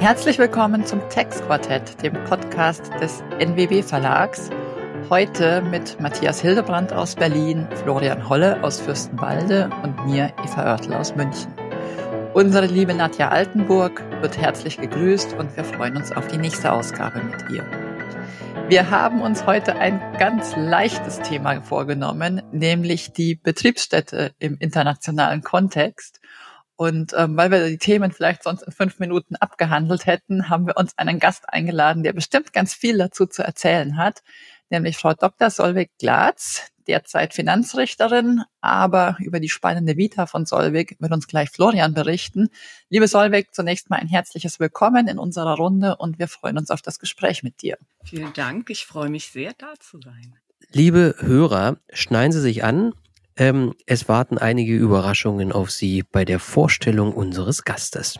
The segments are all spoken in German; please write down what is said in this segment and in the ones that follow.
Herzlich willkommen zum Textquartett, dem Podcast des NWB Verlags. Heute mit Matthias Hildebrand aus Berlin, Florian Holle aus Fürstenwalde und mir, Eva Oertel aus München. Unsere liebe Nadja Altenburg wird herzlich gegrüßt und wir freuen uns auf die nächste Ausgabe mit ihr. Wir haben uns heute ein ganz leichtes Thema vorgenommen, nämlich die Betriebsstätte im internationalen Kontext. Und ähm, weil wir die Themen vielleicht sonst in fünf Minuten abgehandelt hätten, haben wir uns einen Gast eingeladen, der bestimmt ganz viel dazu zu erzählen hat, nämlich Frau Dr. Solveig Glatz, derzeit Finanzrichterin, aber über die spannende Vita von Solveig wird uns gleich Florian berichten. Liebe Solveig, zunächst mal ein herzliches Willkommen in unserer Runde und wir freuen uns auf das Gespräch mit dir. Vielen Dank, ich freue mich sehr, da zu sein. Liebe Hörer, schneiden Sie sich an, ähm, es warten einige Überraschungen auf Sie bei der Vorstellung unseres Gastes.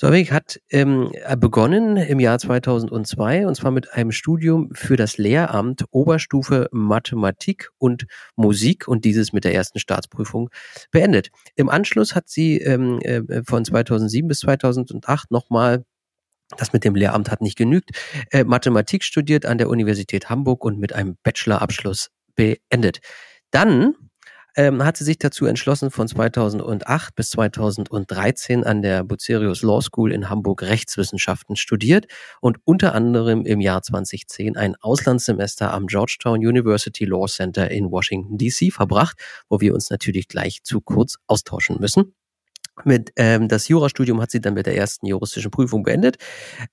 Solveig hat ähm, begonnen im Jahr 2002 und zwar mit einem Studium für das Lehramt Oberstufe Mathematik und Musik und dieses mit der ersten Staatsprüfung beendet. Im Anschluss hat sie ähm, äh, von 2007 bis 2008 nochmal das mit dem Lehramt hat nicht genügt. Äh, Mathematik studiert an der Universität Hamburg und mit einem Bachelorabschluss beendet. Dann ähm, hat sie sich dazu entschlossen, von 2008 bis 2013 an der Bucerius Law School in Hamburg Rechtswissenschaften studiert und unter anderem im Jahr 2010 ein Auslandssemester am Georgetown University Law Center in Washington, DC verbracht, wo wir uns natürlich gleich zu kurz austauschen müssen. Mit, ähm, das Jurastudium hat sie dann mit der ersten juristischen Prüfung beendet.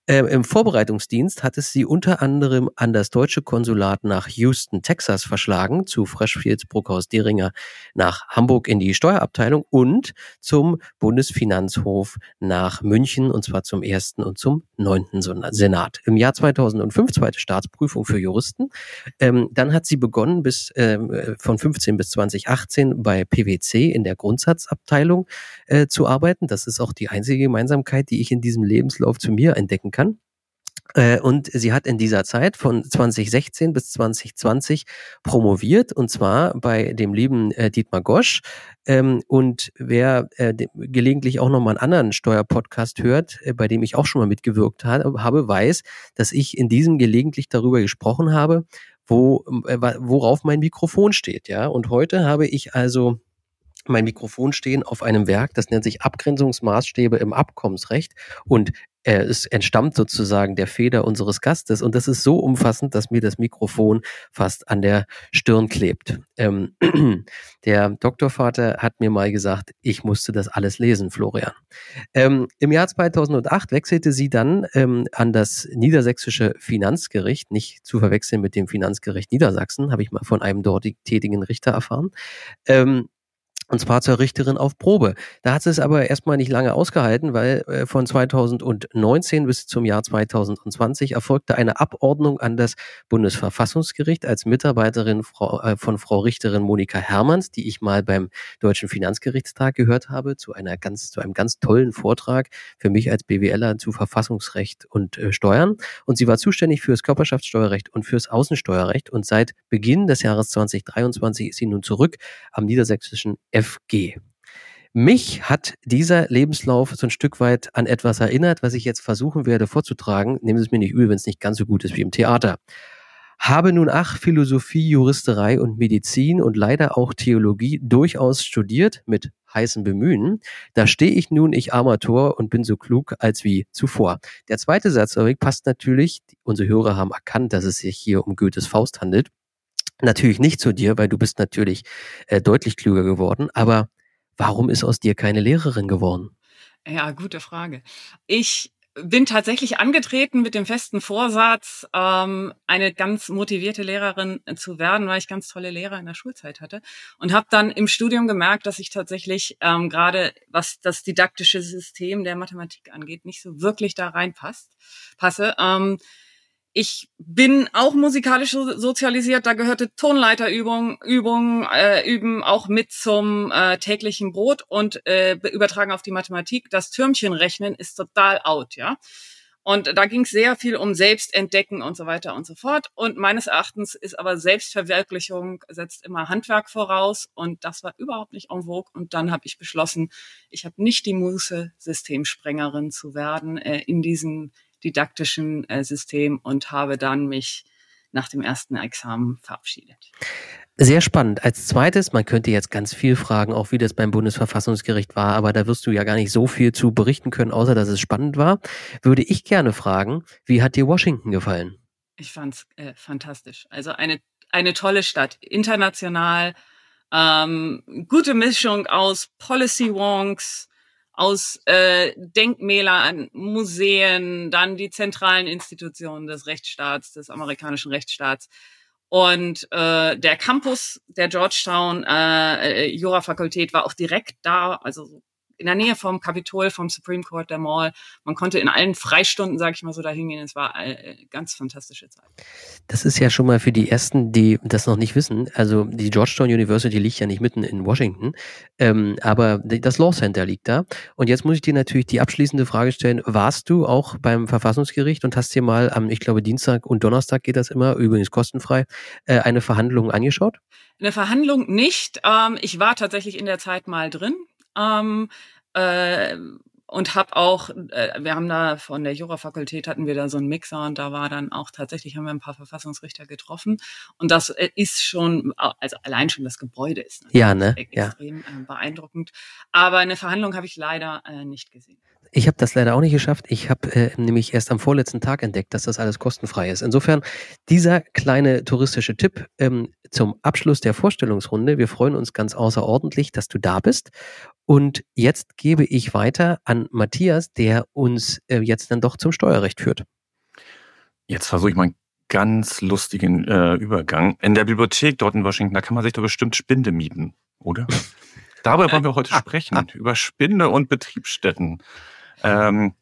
Ähm, Im Vorbereitungsdienst hat es sie unter anderem an das deutsche Konsulat nach Houston, Texas verschlagen, zu Freshfields Bruckhaus Deringer nach Hamburg in die Steuerabteilung und zum Bundesfinanzhof nach München und zwar zum ersten und zum neunten Senat. Im Jahr 2005 zweite Staatsprüfung für Juristen. Ähm, dann hat sie begonnen bis ähm, von 15 bis 2018 bei PwC in der Grundsatzabteilung äh, zu arbeiten. Das ist auch die einzige Gemeinsamkeit, die ich in diesem Lebenslauf zu mir entdecken kann. Äh, und sie hat in dieser Zeit von 2016 bis 2020 promoviert und zwar bei dem lieben äh, Dietmar Gosch. Ähm, und wer äh, gelegentlich auch nochmal einen anderen Steuerpodcast hört, bei dem ich auch schon mal mitgewirkt habe, weiß, dass ich in diesem gelegentlich darüber gesprochen habe, wo, worauf mein Mikrofon steht. Ja, und heute habe ich also mein Mikrofon stehen auf einem Werk, das nennt sich Abgrenzungsmaßstäbe im Abkommensrecht und äh, es entstammt sozusagen der Feder unseres Gastes und das ist so umfassend, dass mir das Mikrofon fast an der Stirn klebt. Ähm, der Doktorvater hat mir mal gesagt, ich musste das alles lesen, Florian. Ähm, Im Jahr 2008 wechselte sie dann ähm, an das niedersächsische Finanzgericht, nicht zu verwechseln mit dem Finanzgericht Niedersachsen, habe ich mal von einem dort tätigen Richter erfahren. Und zwar zur Richterin auf Probe. Da hat sie es aber erstmal nicht lange ausgehalten, weil äh, von 2019 bis zum Jahr 2020 erfolgte eine Abordnung an das Bundesverfassungsgericht als Mitarbeiterin äh, von Frau Richterin Monika Hermanns, die ich mal beim Deutschen Finanzgerichtstag gehört habe, zu einer ganz, zu einem ganz tollen Vortrag für mich als BWLer zu Verfassungsrecht und äh, Steuern. Und sie war zuständig fürs Körperschaftssteuerrecht und fürs Außensteuerrecht. Und seit Beginn des Jahres 2023 ist sie nun zurück am niedersächsischen FG. Mich hat dieser Lebenslauf so ein Stück weit an etwas erinnert, was ich jetzt versuchen werde vorzutragen. Nehmen Sie es mir nicht übel, wenn es nicht ganz so gut ist wie im Theater. Habe nun ach Philosophie, Juristerei und Medizin und leider auch Theologie durchaus studiert mit heißem Bemühen. Da stehe ich nun, ich Amateur und bin so klug als wie zuvor. Der zweite Satz, passt natürlich. Unsere Hörer haben erkannt, dass es sich hier um Goethes Faust handelt natürlich nicht zu dir, weil du bist natürlich äh, deutlich klüger geworden. Aber warum ist aus dir keine Lehrerin geworden? Ja, gute Frage. Ich bin tatsächlich angetreten mit dem festen Vorsatz, ähm, eine ganz motivierte Lehrerin zu werden, weil ich ganz tolle Lehrer in der Schulzeit hatte und habe dann im Studium gemerkt, dass ich tatsächlich ähm, gerade was das didaktische System der Mathematik angeht, nicht so wirklich da reinpasst passe. Ähm, ich bin auch musikalisch sozialisiert, da gehörte Tonleiterübung, Übung, äh, üben auch mit zum äh, täglichen Brot und äh, übertragen auf die Mathematik. Das Türmchen rechnen ist total out, ja. Und da ging es sehr viel um Selbstentdecken und so weiter und so fort. Und meines Erachtens ist aber Selbstverwirklichung setzt immer Handwerk voraus. Und das war überhaupt nicht en vogue. Und dann habe ich beschlossen, ich habe nicht die Muße, Systemsprengerin zu werden äh, in diesem didaktischen äh, System und habe dann mich nach dem ersten Examen verabschiedet. Sehr spannend. Als zweites, man könnte jetzt ganz viel fragen, auch wie das beim Bundesverfassungsgericht war, aber da wirst du ja gar nicht so viel zu berichten können, außer dass es spannend war. Würde ich gerne fragen, wie hat dir Washington gefallen? Ich fand's äh, fantastisch. Also eine, eine tolle Stadt. International, ähm, gute Mischung aus Policy Wonks, aus äh, Denkmälern, Museen, dann die zentralen Institutionen des Rechtsstaats, des amerikanischen Rechtsstaats. Und äh, der Campus der Georgetown äh, äh Jura-Fakultät war auch direkt da, also in der Nähe vom Kapitol, vom Supreme Court der Mall. Man konnte in allen Freistunden, sage ich mal so, da hingehen. Es war eine äh, ganz fantastische Zeit. Das ist ja schon mal für die Ersten, die das noch nicht wissen. Also die Georgetown University liegt ja nicht mitten in Washington, ähm, aber das Law Center liegt da. Und jetzt muss ich dir natürlich die abschließende Frage stellen. Warst du auch beim Verfassungsgericht und hast dir mal am, ich glaube, Dienstag und Donnerstag geht das immer, übrigens kostenfrei, äh, eine Verhandlung angeschaut? Eine Verhandlung nicht. Ähm, ich war tatsächlich in der Zeit mal drin. Ähm, äh, und habe auch, äh, wir haben da von der Jurafakultät hatten wir da so einen Mixer und da war dann auch tatsächlich haben wir ein paar Verfassungsrichter getroffen und das äh, ist schon, also allein schon das Gebäude ist ja, ne? extrem ja. Äh, beeindruckend. Aber eine Verhandlung habe ich leider äh, nicht gesehen. Ich habe das leider auch nicht geschafft. Ich habe äh, nämlich erst am vorletzten Tag entdeckt, dass das alles kostenfrei ist. Insofern dieser kleine touristische Tipp ähm, zum Abschluss der Vorstellungsrunde. Wir freuen uns ganz außerordentlich, dass du da bist. Und jetzt gebe ich weiter an Matthias, der uns äh, jetzt dann doch zum Steuerrecht führt. Jetzt versuche ich mal einen ganz lustigen äh, Übergang. In der Bibliothek dort in Washington, da kann man sich doch bestimmt Spinde mieten, oder? Darüber wollen wir heute sprechen, über Spinde und Betriebsstätten. Ähm,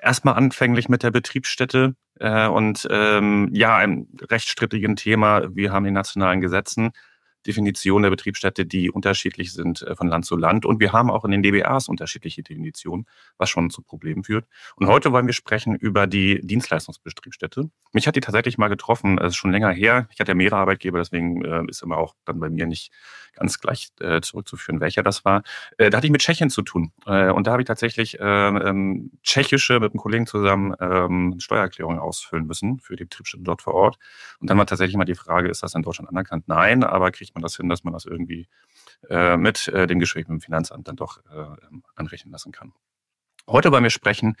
erstmal anfänglich mit der Betriebsstätte äh, und ähm, ja, einem rechtsstrittigen Thema. Wir haben die nationalen Gesetzen. Definition der Betriebsstätte, die unterschiedlich sind äh, von Land zu Land. Und wir haben auch in den DBAs unterschiedliche Definitionen, was schon zu Problemen führt. Und heute wollen wir sprechen über die Dienstleistungsbetriebsstätte. Mich hat die tatsächlich mal getroffen, es ist schon länger her. Ich hatte ja mehrere Arbeitgeber, deswegen äh, ist immer auch dann bei mir nicht ganz gleich äh, zurückzuführen, welcher das war. Äh, da hatte ich mit Tschechien zu tun. Äh, und da habe ich tatsächlich äh, ähm, tschechische mit einem Kollegen zusammen ähm, Steuererklärungen ausfüllen müssen für die Betriebsstätte dort vor Ort. Und dann war tatsächlich mal die Frage, ist das in Deutschland anerkannt? Nein, aber kriegt man das hin, dass man das irgendwie äh, mit äh, dem Gespräch mit dem Finanzamt dann doch äh, anrechnen lassen kann. Heute wollen wir sprechen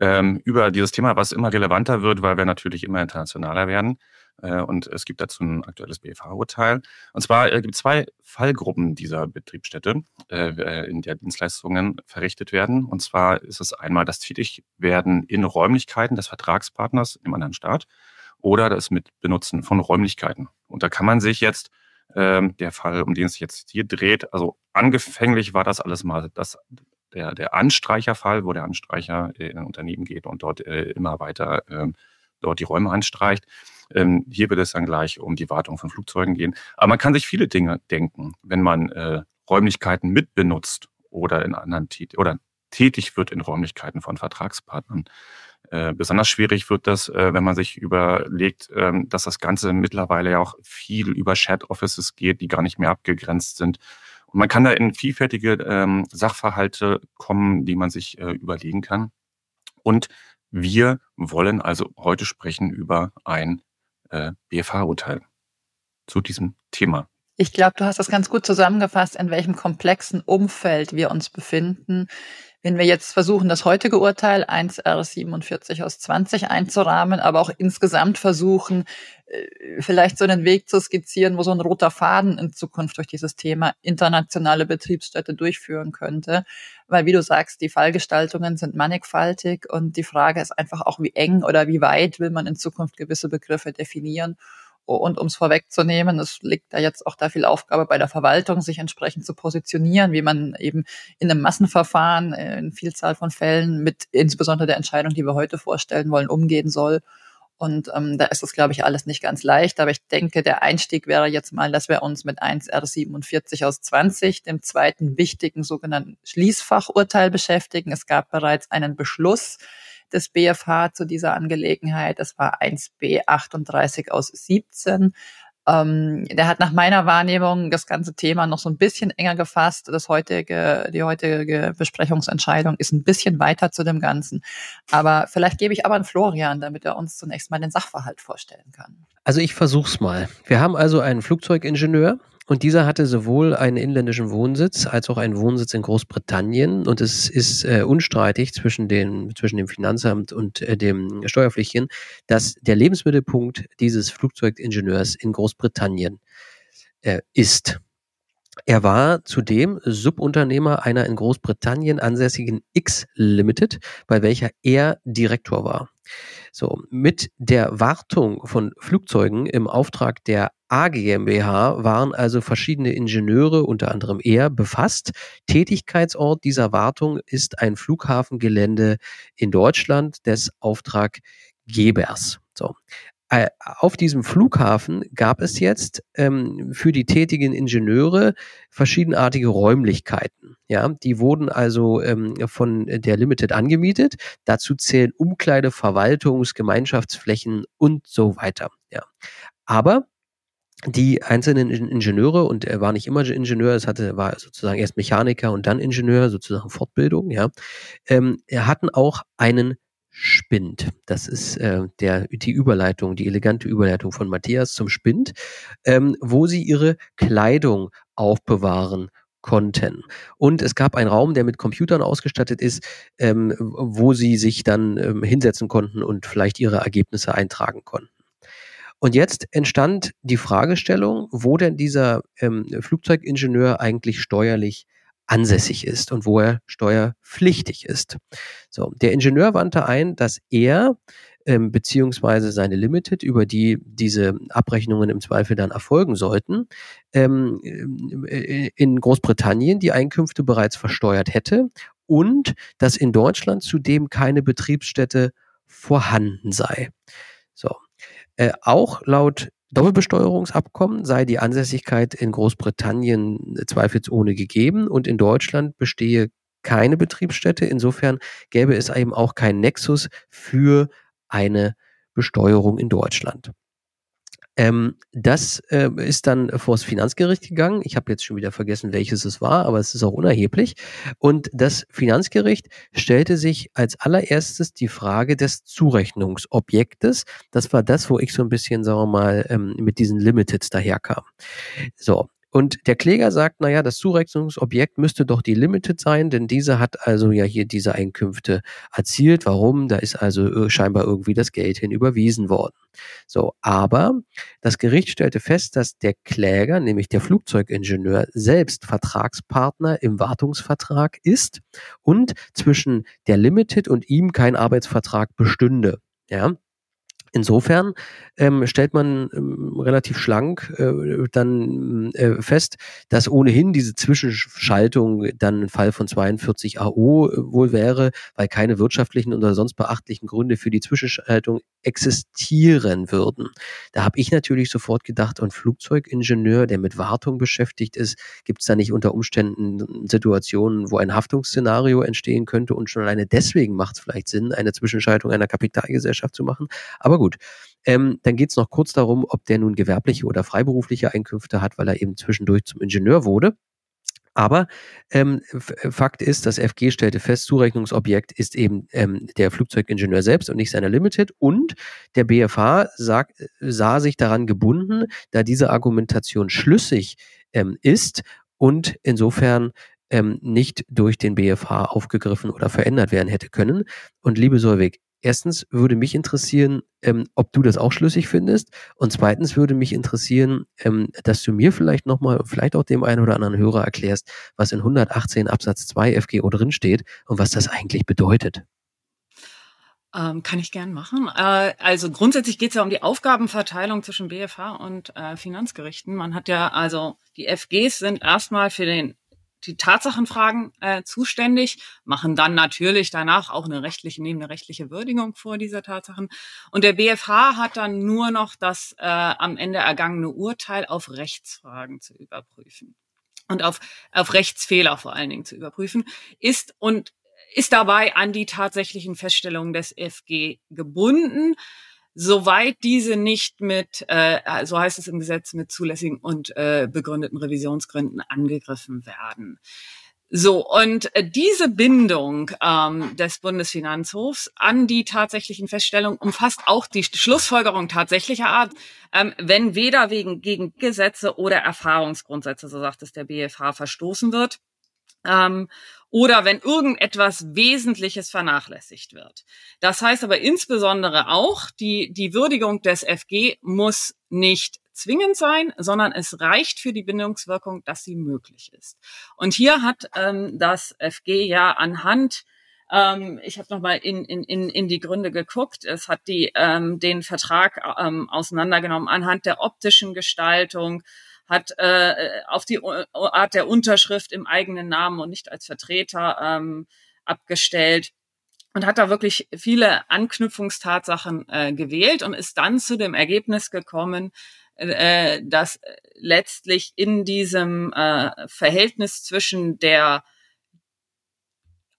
ähm, über dieses Thema, was immer relevanter wird, weil wir natürlich immer internationaler werden. Äh, und es gibt dazu ein aktuelles BFH-Urteil. Und zwar äh, gibt es zwei Fallgruppen dieser Betriebsstätte, äh, in der Dienstleistungen verrichtet werden. Und zwar ist es einmal das Tätigwerden in Räumlichkeiten des Vertragspartners im anderen Staat oder das Mitbenutzen von Räumlichkeiten. Und da kann man sich jetzt ähm, der Fall, um den es jetzt hier dreht. Also angefänglich war das alles mal das, der, der Anstreicherfall, wo der Anstreicher in ein Unternehmen geht und dort immer weiter ähm, dort die Räume anstreicht. Ähm, hier wird es dann gleich um die Wartung von Flugzeugen gehen. Aber man kann sich viele Dinge denken, wenn man äh, Räumlichkeiten mitbenutzt oder in anderen Tät oder tätig wird in Räumlichkeiten von Vertragspartnern. Äh, besonders schwierig wird das, äh, wenn man sich überlegt, ähm, dass das Ganze mittlerweile ja auch viel über Chat Offices geht, die gar nicht mehr abgegrenzt sind. Und man kann da in vielfältige ähm, Sachverhalte kommen, die man sich äh, überlegen kann. Und wir wollen also heute sprechen über ein äh, BFH-Urteil zu diesem Thema. Ich glaube, du hast das ganz gut zusammengefasst, in welchem komplexen Umfeld wir uns befinden. Wenn wir jetzt versuchen, das heutige Urteil 1R47 aus 20 einzurahmen, aber auch insgesamt versuchen, äh, vielleicht so einen Weg zu skizzieren, wo so ein roter Faden in Zukunft durch dieses Thema internationale Betriebsstätte durchführen könnte. Weil, wie du sagst, die Fallgestaltungen sind mannigfaltig und die Frage ist einfach auch, wie eng oder wie weit will man in Zukunft gewisse Begriffe definieren. Und um es vorwegzunehmen, es liegt da jetzt auch da viel Aufgabe bei der Verwaltung, sich entsprechend zu positionieren, wie man eben in einem Massenverfahren äh, in Vielzahl von Fällen mit insbesondere der Entscheidung, die wir heute vorstellen wollen, umgehen soll. Und ähm, da ist das, glaube ich, alles nicht ganz leicht. Aber ich denke, der Einstieg wäre jetzt mal, dass wir uns mit 1R47 aus 20, dem zweiten wichtigen sogenannten Schließfachurteil beschäftigen. Es gab bereits einen Beschluss des BFH zu dieser Angelegenheit. Das war 1b 38 aus 17. Ähm, der hat nach meiner Wahrnehmung das ganze Thema noch so ein bisschen enger gefasst. Das heutige, die heutige Besprechungsentscheidung ist ein bisschen weiter zu dem Ganzen. Aber vielleicht gebe ich aber an Florian, damit er uns zunächst mal den Sachverhalt vorstellen kann. Also ich versuch's mal. Wir haben also einen Flugzeugingenieur, und dieser hatte sowohl einen inländischen Wohnsitz als auch einen Wohnsitz in Großbritannien. Und es ist äh, unstreitig zwischen, den, zwischen dem Finanzamt und äh, dem Steuerpflichtigen, dass der Lebensmittelpunkt dieses Flugzeugingenieurs in Großbritannien äh, ist. Er war zudem Subunternehmer einer in Großbritannien ansässigen X Limited, bei welcher er Direktor war. So, mit der Wartung von Flugzeugen im Auftrag der AGMBH waren also verschiedene Ingenieure, unter anderem er, befasst. Tätigkeitsort dieser Wartung ist ein Flughafengelände in Deutschland des Auftraggebers. So. Äh, auf diesem Flughafen gab es jetzt ähm, für die tätigen Ingenieure verschiedenartige Räumlichkeiten. Ja, die wurden also ähm, von der Limited angemietet. Dazu zählen Umkleide, Verwaltungs-, Gemeinschaftsflächen und so weiter. Ja, aber die einzelnen Ingenieure, und er war nicht immer Ingenieur, es hatte, war sozusagen erst Mechaniker und dann Ingenieur, sozusagen Fortbildung, ja, ähm, hatten auch einen Spind. Das ist äh, der, die Überleitung, die elegante Überleitung von Matthias zum Spind, ähm, wo sie ihre Kleidung aufbewahren konnten. Und es gab einen Raum, der mit Computern ausgestattet ist, ähm, wo sie sich dann ähm, hinsetzen konnten und vielleicht ihre Ergebnisse eintragen konnten. Und jetzt entstand die Fragestellung, wo denn dieser ähm, Flugzeugingenieur eigentlich steuerlich ansässig ist und wo er steuerpflichtig ist. So, der Ingenieur wandte ein, dass er ähm, beziehungsweise seine Limited, über die diese Abrechnungen im Zweifel dann erfolgen sollten, ähm, äh, in Großbritannien die Einkünfte bereits versteuert hätte und dass in Deutschland zudem keine Betriebsstätte vorhanden sei. So. Äh, auch laut Doppelbesteuerungsabkommen sei die Ansässigkeit in Großbritannien zweifelsohne gegeben und in Deutschland bestehe keine Betriebsstätte. Insofern gäbe es eben auch keinen Nexus für eine Besteuerung in Deutschland. Ähm, das äh, ist dann vor das Finanzgericht gegangen. Ich habe jetzt schon wieder vergessen, welches es war, aber es ist auch unerheblich. Und das Finanzgericht stellte sich als allererstes die Frage des Zurechnungsobjektes. Das war das, wo ich so ein bisschen, sagen wir mal, ähm, mit diesen Limiteds daherkam. So, und der Kläger sagt, naja, das Zurechnungsobjekt müsste doch die Limited sein, denn diese hat also ja hier diese Einkünfte erzielt. Warum? Da ist also äh, scheinbar irgendwie das Geld hin überwiesen worden. So, aber das Gericht stellte fest, dass der Kläger, nämlich der Flugzeugingenieur, selbst Vertragspartner im Wartungsvertrag ist und zwischen der Limited und ihm kein Arbeitsvertrag bestünde. Ja, Insofern ähm, stellt man ähm, relativ schlank äh, dann äh, fest, dass ohnehin diese Zwischenschaltung dann ein Fall von 42 AO äh, wohl wäre, weil keine wirtschaftlichen oder sonst beachtlichen Gründe für die Zwischenschaltung existieren würden. Da habe ich natürlich sofort gedacht, ein Flugzeugingenieur, der mit Wartung beschäftigt ist, gibt es da nicht unter Umständen Situationen, wo ein Haftungsszenario entstehen könnte und schon alleine deswegen macht es vielleicht Sinn, eine Zwischenschaltung einer Kapitalgesellschaft zu machen. Aber gut. Ähm, dann geht es noch kurz darum, ob der nun gewerbliche oder freiberufliche Einkünfte hat, weil er eben zwischendurch zum Ingenieur wurde. Aber ähm, Fakt ist, das FG stellte fest, Zurechnungsobjekt ist eben ähm, der Flugzeugingenieur selbst und nicht seiner Limited. Und der BFH sag, sah sich daran gebunden, da diese Argumentation schlüssig ähm, ist und insofern ähm, nicht durch den BFH aufgegriffen oder verändert werden hätte können. Und liebe Solveig, Erstens würde mich interessieren, ähm, ob du das auch schlüssig findest. Und zweitens würde mich interessieren, ähm, dass du mir vielleicht nochmal, vielleicht auch dem einen oder anderen Hörer erklärst, was in 118 Absatz 2 FGO drinsteht und was das eigentlich bedeutet. Ähm, kann ich gern machen. Äh, also grundsätzlich geht es ja um die Aufgabenverteilung zwischen BFH und äh, Finanzgerichten. Man hat ja also die FGs sind erstmal für den die Tatsachenfragen äh, zuständig, machen dann natürlich danach auch eine rechtliche, nehmen eine rechtliche Würdigung vor dieser Tatsachen. Und der BFH hat dann nur noch das äh, am Ende ergangene Urteil auf Rechtsfragen zu überprüfen und auf, auf Rechtsfehler vor allen Dingen zu überprüfen. Ist und ist dabei an die tatsächlichen Feststellungen des FG gebunden, soweit diese nicht mit, äh, so heißt es im Gesetz, mit zulässigen und äh, begründeten Revisionsgründen angegriffen werden. So, und äh, diese Bindung ähm, des Bundesfinanzhofs an die tatsächlichen Feststellungen umfasst auch die Schlussfolgerung tatsächlicher Art, ähm, wenn weder wegen gegen Gesetze oder Erfahrungsgrundsätze, so sagt es der BFH, verstoßen wird. Ähm, oder wenn irgendetwas Wesentliches vernachlässigt wird. Das heißt aber insbesondere auch, die, die Würdigung des FG muss nicht zwingend sein, sondern es reicht für die Bindungswirkung, dass sie möglich ist. Und hier hat ähm, das FG ja anhand ähm, ich habe nochmal in, in, in, in die Gründe geguckt. Es hat die, ähm, den Vertrag ähm, auseinandergenommen anhand der optischen Gestaltung, hat äh, auf die Art der Unterschrift im eigenen Namen und nicht als Vertreter ähm, abgestellt und hat da wirklich viele Anknüpfungstatsachen äh, gewählt und ist dann zu dem Ergebnis gekommen, äh, dass letztlich in diesem äh, Verhältnis zwischen der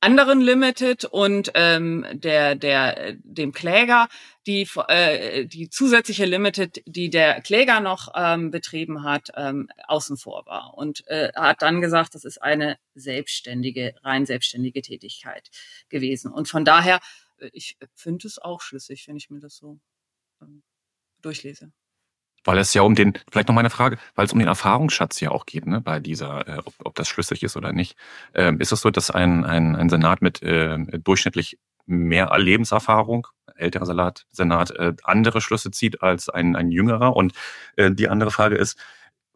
anderen Limited und ähm, der der dem Kläger die äh, die zusätzliche Limited, die der Kläger noch ähm, betrieben hat, ähm, außen vor war und äh, hat dann gesagt, das ist eine selbstständige rein selbstständige Tätigkeit gewesen. Und von daher äh, ich finde es auch schlüssig, wenn ich mir das so ähm, durchlese weil es ja um den, vielleicht noch meine Frage, weil es um den Erfahrungsschatz ja auch geht, ne, bei dieser, äh, ob, ob das schlüssig ist oder nicht. Ähm, ist es so, dass ein, ein, ein Senat mit äh, durchschnittlich mehr Lebenserfahrung, älterer Senat, Senat äh, andere Schlüsse zieht als ein, ein jüngerer? Und äh, die andere Frage ist,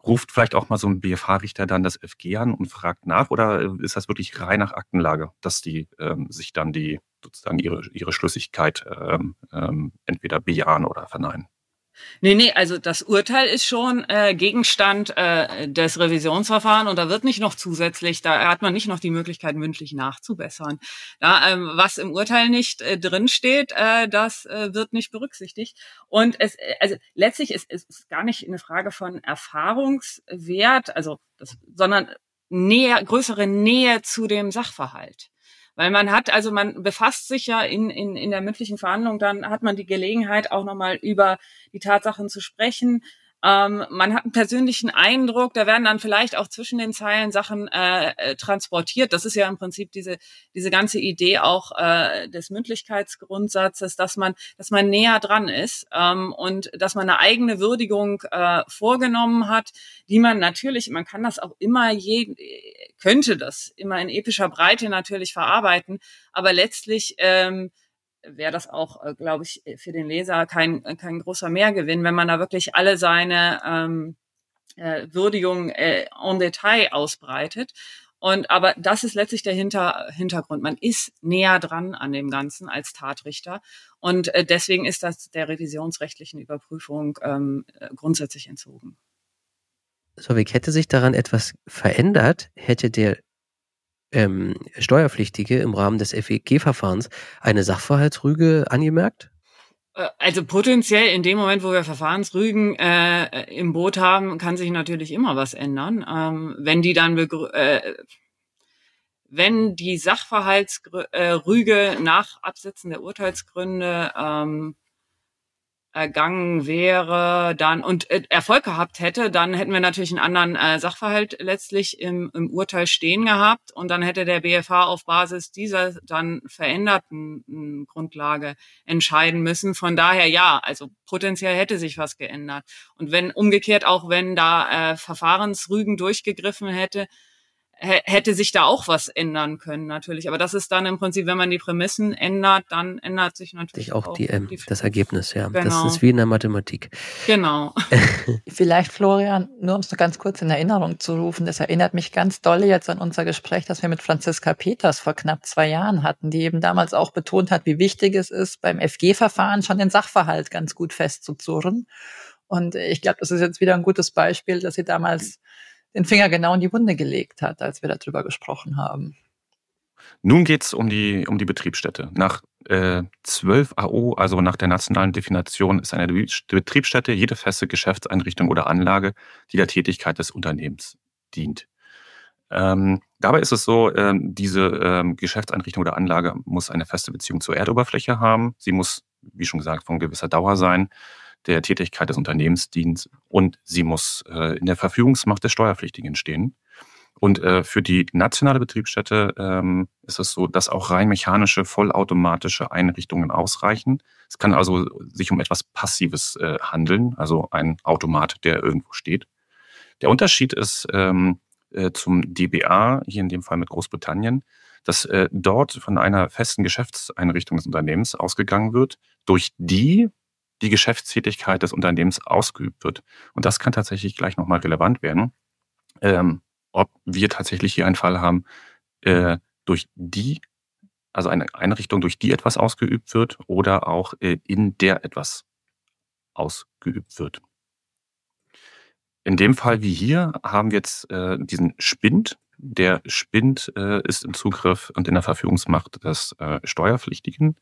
ruft vielleicht auch mal so ein BFH-Richter dann das FG an und fragt nach oder ist das wirklich rein nach Aktenlage, dass die ähm, sich dann die sozusagen ihre, ihre Schlüssigkeit ähm, ähm, entweder bejahen oder verneinen? Nee, nee, also das Urteil ist schon äh, Gegenstand äh, des Revisionsverfahrens und da wird nicht noch zusätzlich, da hat man nicht noch die Möglichkeit, mündlich nachzubessern. Da, ähm, was im Urteil nicht äh, drinsteht, äh, das äh, wird nicht berücksichtigt. Und es, äh, also letztlich ist es gar nicht eine Frage von Erfahrungswert, also das, sondern näher, größere Nähe zu dem Sachverhalt. Weil man hat, also man befasst sich ja in, in, in der mündlichen Verhandlung, dann hat man die Gelegenheit, auch nochmal über die Tatsachen zu sprechen. Ähm, man hat einen persönlichen Eindruck, da werden dann vielleicht auch zwischen den Zeilen Sachen äh, äh, transportiert. Das ist ja im Prinzip diese diese ganze Idee auch äh, des Mündlichkeitsgrundsatzes, dass man dass man näher dran ist ähm, und dass man eine eigene Würdigung äh, vorgenommen hat, die man natürlich, man kann das auch immer je könnte das immer in epischer Breite natürlich verarbeiten, aber letztlich ähm, wäre das auch, äh, glaube ich, für den Leser kein, kein großer Mehrgewinn, wenn man da wirklich alle seine ähm, äh, Würdigung äh, en Detail ausbreitet. Und aber das ist letztlich der Hinter, Hintergrund. Man ist näher dran an dem Ganzen als Tatrichter. Und äh, deswegen ist das der revisionsrechtlichen Überprüfung ähm, äh, grundsätzlich entzogen. So, wie hätte sich daran etwas verändert, hätte der ähm, Steuerpflichtige im Rahmen des FEG-Verfahrens eine Sachverhaltsrüge angemerkt? Äh, also potenziell in dem Moment, wo wir Verfahrensrügen äh, im Boot haben, kann sich natürlich immer was ändern. Ähm, wenn die dann äh, wenn die Sachverhaltsrüge äh, nach Absetzen der Urteilsgründe ähm, ergangen wäre, dann und äh, Erfolg gehabt hätte, dann hätten wir natürlich einen anderen äh, Sachverhalt letztlich im, im Urteil stehen gehabt und dann hätte der BFH auf Basis dieser dann veränderten äh, Grundlage entscheiden müssen. Von daher ja, also potenziell hätte sich was geändert. Und wenn umgekehrt auch wenn da äh, Verfahrensrügen durchgegriffen hätte, hätte sich da auch was ändern können natürlich. Aber das ist dann im Prinzip, wenn man die Prämissen ändert, dann ändert sich natürlich auch, auch die, ähm, die, das Ergebnis. Ja, genau. das ist wie in der Mathematik. Genau. Vielleicht Florian, nur um es noch ganz kurz in Erinnerung zu rufen, das erinnert mich ganz doll jetzt an unser Gespräch, das wir mit Franziska Peters vor knapp zwei Jahren hatten, die eben damals auch betont hat, wie wichtig es ist, beim FG-Verfahren schon den Sachverhalt ganz gut festzuzurren. Und ich glaube, das ist jetzt wieder ein gutes Beispiel, dass sie damals den Finger genau in die Wunde gelegt hat, als wir darüber gesprochen haben. Nun geht es um die, um die Betriebsstätte. Nach äh, 12 AO, also nach der nationalen Definition, ist eine Betriebsstätte jede feste Geschäftseinrichtung oder Anlage, die der Tätigkeit des Unternehmens dient. Ähm, dabei ist es so, ähm, diese ähm, Geschäftseinrichtung oder Anlage muss eine feste Beziehung zur Erdoberfläche haben. Sie muss, wie schon gesagt, von gewisser Dauer sein, der Tätigkeit des Unternehmens dient und sie muss äh, in der Verfügungsmacht des Steuerpflichtigen stehen. Und äh, für die nationale Betriebsstätte ähm, ist es so, dass auch rein mechanische, vollautomatische Einrichtungen ausreichen. Es kann also sich um etwas Passives äh, handeln, also ein Automat, der irgendwo steht. Der Unterschied ist ähm, äh, zum DBA, hier in dem Fall mit Großbritannien, dass äh, dort von einer festen Geschäftseinrichtung des Unternehmens ausgegangen wird, durch die die Geschäftstätigkeit des Unternehmens ausgeübt wird. Und das kann tatsächlich gleich nochmal relevant werden. Ähm, ob wir tatsächlich hier einen Fall haben, äh, durch die, also eine Einrichtung, durch die etwas ausgeübt wird oder auch äh, in der etwas ausgeübt wird. In dem Fall wie hier haben wir jetzt äh, diesen Spind. Der Spind äh, ist im Zugriff und in der Verfügungsmacht des äh, Steuerpflichtigen,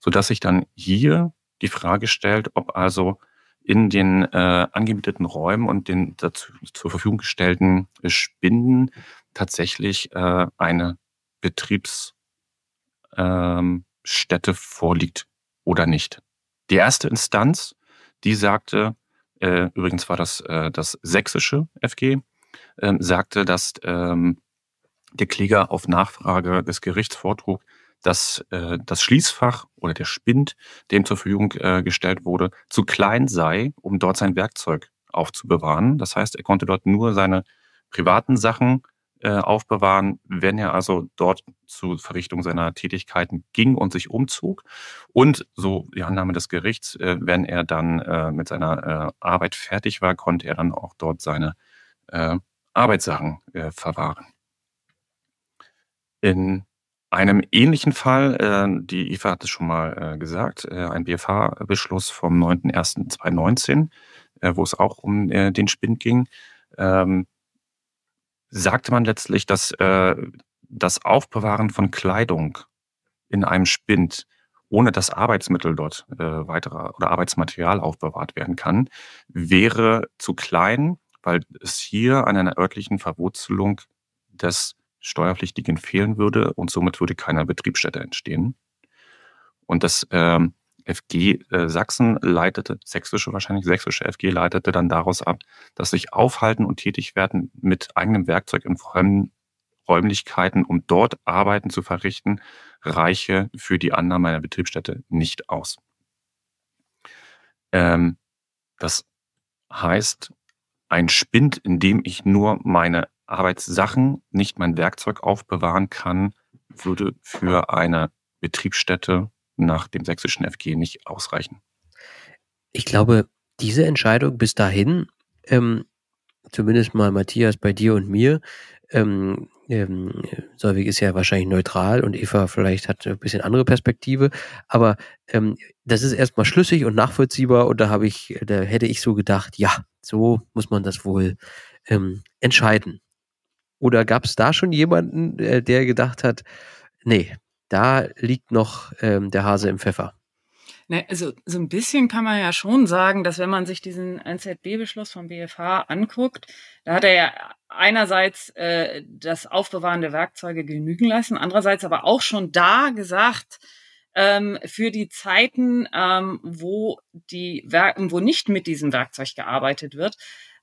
sodass sich dann hier die Frage stellt, ob also in den äh, angemieteten Räumen und den dazu zur Verfügung gestellten Spinden tatsächlich äh, eine Betriebsstätte ähm, vorliegt oder nicht. Die erste Instanz, die sagte, äh, übrigens war das äh, das sächsische FG, äh, sagte, dass ähm, der Kläger auf Nachfrage des Gerichts vortrug, dass äh, das Schließfach oder der Spind, dem zur Verfügung äh, gestellt wurde, zu klein sei, um dort sein Werkzeug aufzubewahren. Das heißt, er konnte dort nur seine privaten Sachen äh, aufbewahren, wenn er also dort zur Verrichtung seiner Tätigkeiten ging und sich umzog. Und so die Annahme des Gerichts, äh, wenn er dann äh, mit seiner äh, Arbeit fertig war, konnte er dann auch dort seine äh, Arbeitssachen äh, verwahren. In einem ähnlichen Fall, äh, die Eva hat es schon mal äh, gesagt, äh, ein BFH-Beschluss vom 9.01.2019, äh, wo es auch um äh, den Spind ging, ähm, sagte man letztlich, dass äh, das Aufbewahren von Kleidung in einem Spind ohne dass Arbeitsmittel dort äh, weiterer oder Arbeitsmaterial aufbewahrt werden kann, wäre zu klein, weil es hier an einer örtlichen Verwurzelung des Steuerpflichtigen fehlen würde und somit würde keine Betriebsstätte entstehen. Und das ähm, FG äh, Sachsen leitete, sächsische wahrscheinlich, sächsische FG leitete dann daraus ab, dass sich Aufhalten und Tätigwerden mit eigenem Werkzeug in fremden Räumlichkeiten, um dort Arbeiten zu verrichten, reiche für die Annahme einer Betriebsstätte nicht aus. Ähm, das heißt, ein Spind, in dem ich nur meine Arbeitssachen, nicht mein Werkzeug aufbewahren kann, würde für eine Betriebsstätte nach dem sächsischen FG nicht ausreichen. Ich glaube, diese Entscheidung bis dahin, ähm, zumindest mal Matthias bei dir und mir, ähm, ähm, Solvig ist ja wahrscheinlich neutral und Eva vielleicht hat ein bisschen andere Perspektive, aber ähm, das ist erstmal schlüssig und nachvollziehbar und da habe ich, da hätte ich so gedacht, ja, so muss man das wohl ähm, entscheiden. Oder gab es da schon jemanden, äh, der gedacht hat, nee, da liegt noch ähm, der Hase im Pfeffer? Ne, also so ein bisschen kann man ja schon sagen, dass wenn man sich diesen NZB-Beschluss vom BFH anguckt, da hat er ja einerseits äh, das Aufbewahren der Werkzeuge genügen lassen, andererseits aber auch schon da gesagt, ähm, für die Zeiten, ähm, wo die Werk wo nicht mit diesem Werkzeug gearbeitet wird,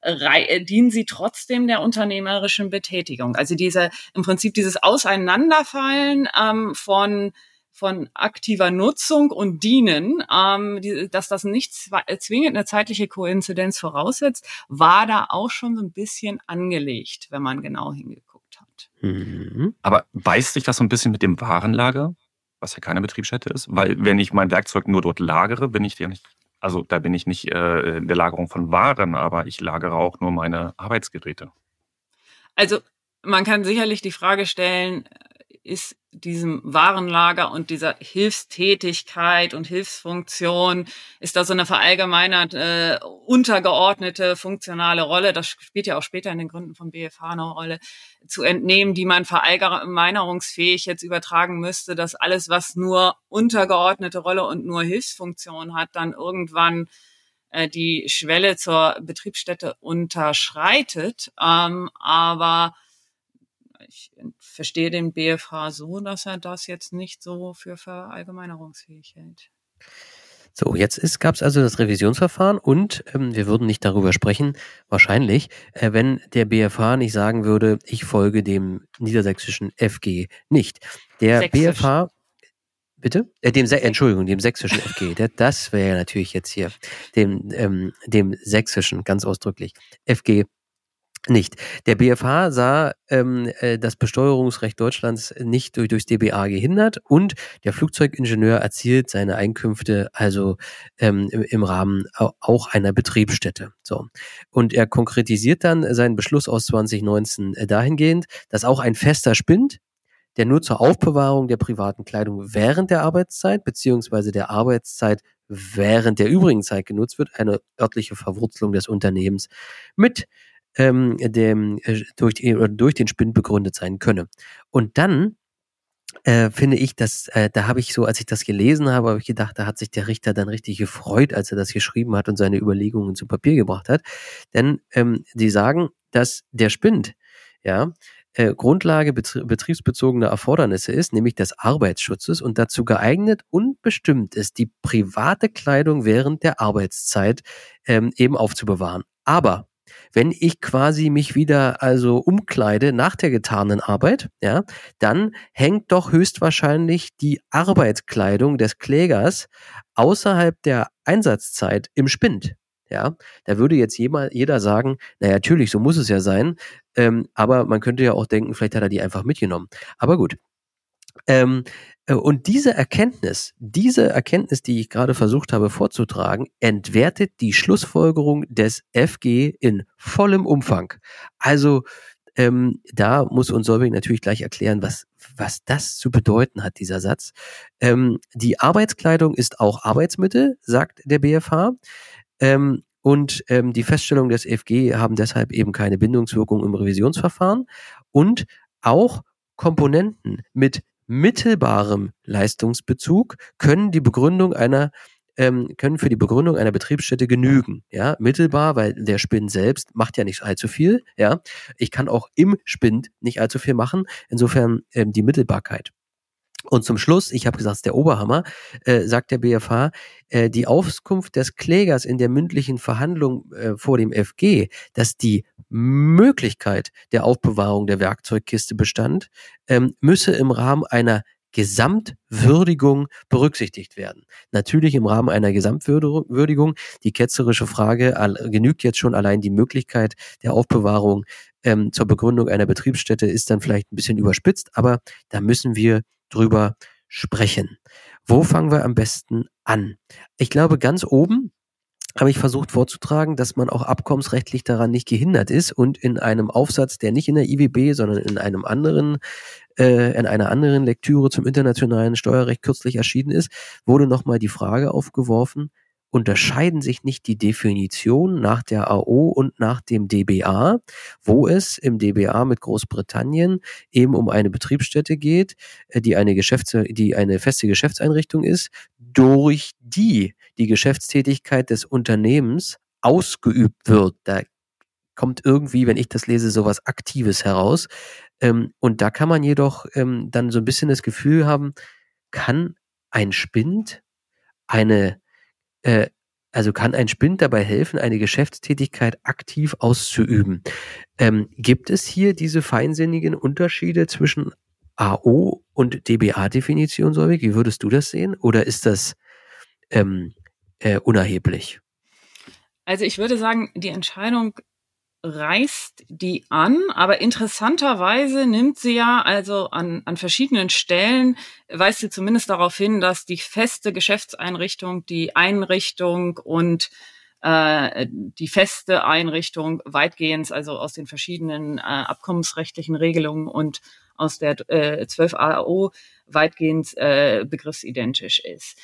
dienen sie trotzdem der unternehmerischen Betätigung. Also diese im Prinzip dieses Auseinanderfallen ähm, von von aktiver Nutzung und Dienen, ähm, die, dass das nicht zwingend eine zeitliche Koinzidenz voraussetzt, war da auch schon so ein bisschen angelegt, wenn man genau hingeguckt hat. Mhm. Aber beißt sich das so ein bisschen mit dem Warenlager, was ja keine Betriebsstätte ist? Weil wenn ich mein Werkzeug nur dort lagere, bin ich ja nicht also da bin ich nicht äh, in der Lagerung von Waren, aber ich lagere auch nur meine Arbeitsgeräte. Also man kann sicherlich die Frage stellen, ist diesem Warenlager und dieser Hilfstätigkeit und Hilfsfunktion, ist da so eine verallgemeinert äh, untergeordnete funktionale Rolle, das spielt ja auch später in den Gründen von BFH eine Rolle, zu entnehmen, die man verallgemeinerungsfähig jetzt übertragen müsste, dass alles, was nur untergeordnete Rolle und nur Hilfsfunktion hat, dann irgendwann äh, die Schwelle zur Betriebsstätte unterschreitet. Ähm, aber ich verstehe den BFH so, dass er das jetzt nicht so für verallgemeinerungsfähig hält. So, jetzt gab es also das Revisionsverfahren und ähm, wir würden nicht darüber sprechen, wahrscheinlich, äh, wenn der BFH nicht sagen würde, ich folge dem niedersächsischen FG nicht. Der Sächsisch. BFH, bitte? Äh, dem, Entschuldigung, dem sächsischen FG. Das wäre ja natürlich jetzt hier dem, ähm, dem sächsischen, ganz ausdrücklich. FG nicht. Der BFH sah ähm, äh, das Besteuerungsrecht Deutschlands nicht durch, durchs DBA gehindert und der Flugzeugingenieur erzielt seine Einkünfte also ähm, im, Rahmen auch einer Betriebsstätte. So. Und er konkretisiert dann seinen Beschluss aus 2019 äh, dahingehend, dass auch ein fester Spind, der nur zur Aufbewahrung der privaten Kleidung während der Arbeitszeit beziehungsweise der Arbeitszeit während der übrigen Zeit genutzt wird, eine örtliche Verwurzelung des Unternehmens mit ähm, dem, äh, durch, durch den Spind begründet sein könne. Und dann äh, finde ich, dass äh, da habe ich so, als ich das gelesen habe, habe ich gedacht, da hat sich der Richter dann richtig gefreut, als er das geschrieben hat und seine Überlegungen zu Papier gebracht hat. Denn ähm, die sagen, dass der Spind, ja, äh, Grundlage betriebsbezogener Erfordernisse ist, nämlich des Arbeitsschutzes und dazu geeignet und bestimmt ist, die private Kleidung während der Arbeitszeit ähm, eben aufzubewahren. Aber wenn ich quasi mich wieder also umkleide nach der getanen Arbeit, ja, dann hängt doch höchstwahrscheinlich die Arbeitskleidung des Klägers außerhalb der Einsatzzeit im Spind. Ja, da würde jetzt jeder sagen, naja, natürlich, so muss es ja sein. Ähm, aber man könnte ja auch denken, vielleicht hat er die einfach mitgenommen. Aber gut. Ähm, äh, und diese Erkenntnis, diese Erkenntnis, die ich gerade versucht habe vorzutragen, entwertet die Schlussfolgerung des FG in vollem Umfang. Also ähm, da muss uns Solving natürlich gleich erklären, was, was das zu bedeuten hat, dieser Satz. Ähm, die Arbeitskleidung ist auch Arbeitsmittel, sagt der BFH. Ähm, und ähm, die Feststellung des FG haben deshalb eben keine Bindungswirkung im Revisionsverfahren. Und auch Komponenten mit mittelbarem Leistungsbezug können die Begründung einer ähm, können für die Begründung einer Betriebsstätte genügen. Ja, mittelbar, weil der Spind selbst macht ja nicht allzu viel. Ja, ich kann auch im Spind nicht allzu viel machen. Insofern ähm, die Mittelbarkeit. Und zum Schluss, ich habe gesagt, der Oberhammer, äh, sagt der BFH, äh, die Auskunft des Klägers in der mündlichen Verhandlung äh, vor dem FG, dass die Möglichkeit der Aufbewahrung der Werkzeugkiste bestand, ähm, müsse im Rahmen einer Gesamtwürdigung berücksichtigt werden. Natürlich im Rahmen einer Gesamtwürdigung. Die ketzerische Frage genügt jetzt schon allein die Möglichkeit der Aufbewahrung ähm, zur Begründung einer Betriebsstätte ist dann vielleicht ein bisschen überspitzt, aber da müssen wir drüber sprechen. Wo fangen wir am besten an? Ich glaube, ganz oben habe ich versucht vorzutragen, dass man auch abkommensrechtlich daran nicht gehindert ist und in einem Aufsatz, der nicht in der IWB, sondern in einem anderen, äh, in einer anderen Lektüre zum internationalen Steuerrecht kürzlich erschienen ist, wurde nochmal die Frage aufgeworfen, unterscheiden sich nicht die Definitionen nach der AO und nach dem DBA, wo es im DBA mit Großbritannien eben um eine Betriebsstätte geht, äh, die eine Geschäfts die eine feste Geschäftseinrichtung ist, durch die die Geschäftstätigkeit des Unternehmens ausgeübt wird. Da kommt irgendwie, wenn ich das lese, sowas Aktives heraus. Ähm, und da kann man jedoch ähm, dann so ein bisschen das Gefühl haben, kann ein Spind eine äh, also kann ein Spind dabei helfen, eine Geschäftstätigkeit aktiv auszuüben. Ähm, gibt es hier diese feinsinnigen Unterschiede zwischen AO und DBA-Definition, Solvik? Wie würdest du das sehen? Oder ist das ähm, äh, unerheblich? Also ich würde sagen, die Entscheidung reißt die an, aber interessanterweise nimmt sie ja also an, an verschiedenen Stellen, weist sie zumindest darauf hin, dass die feste Geschäftseinrichtung, die Einrichtung und äh, die feste Einrichtung weitgehend, also aus den verschiedenen äh, abkommensrechtlichen Regelungen und aus der äh, 12 AO weitgehend äh, begriffsidentisch ist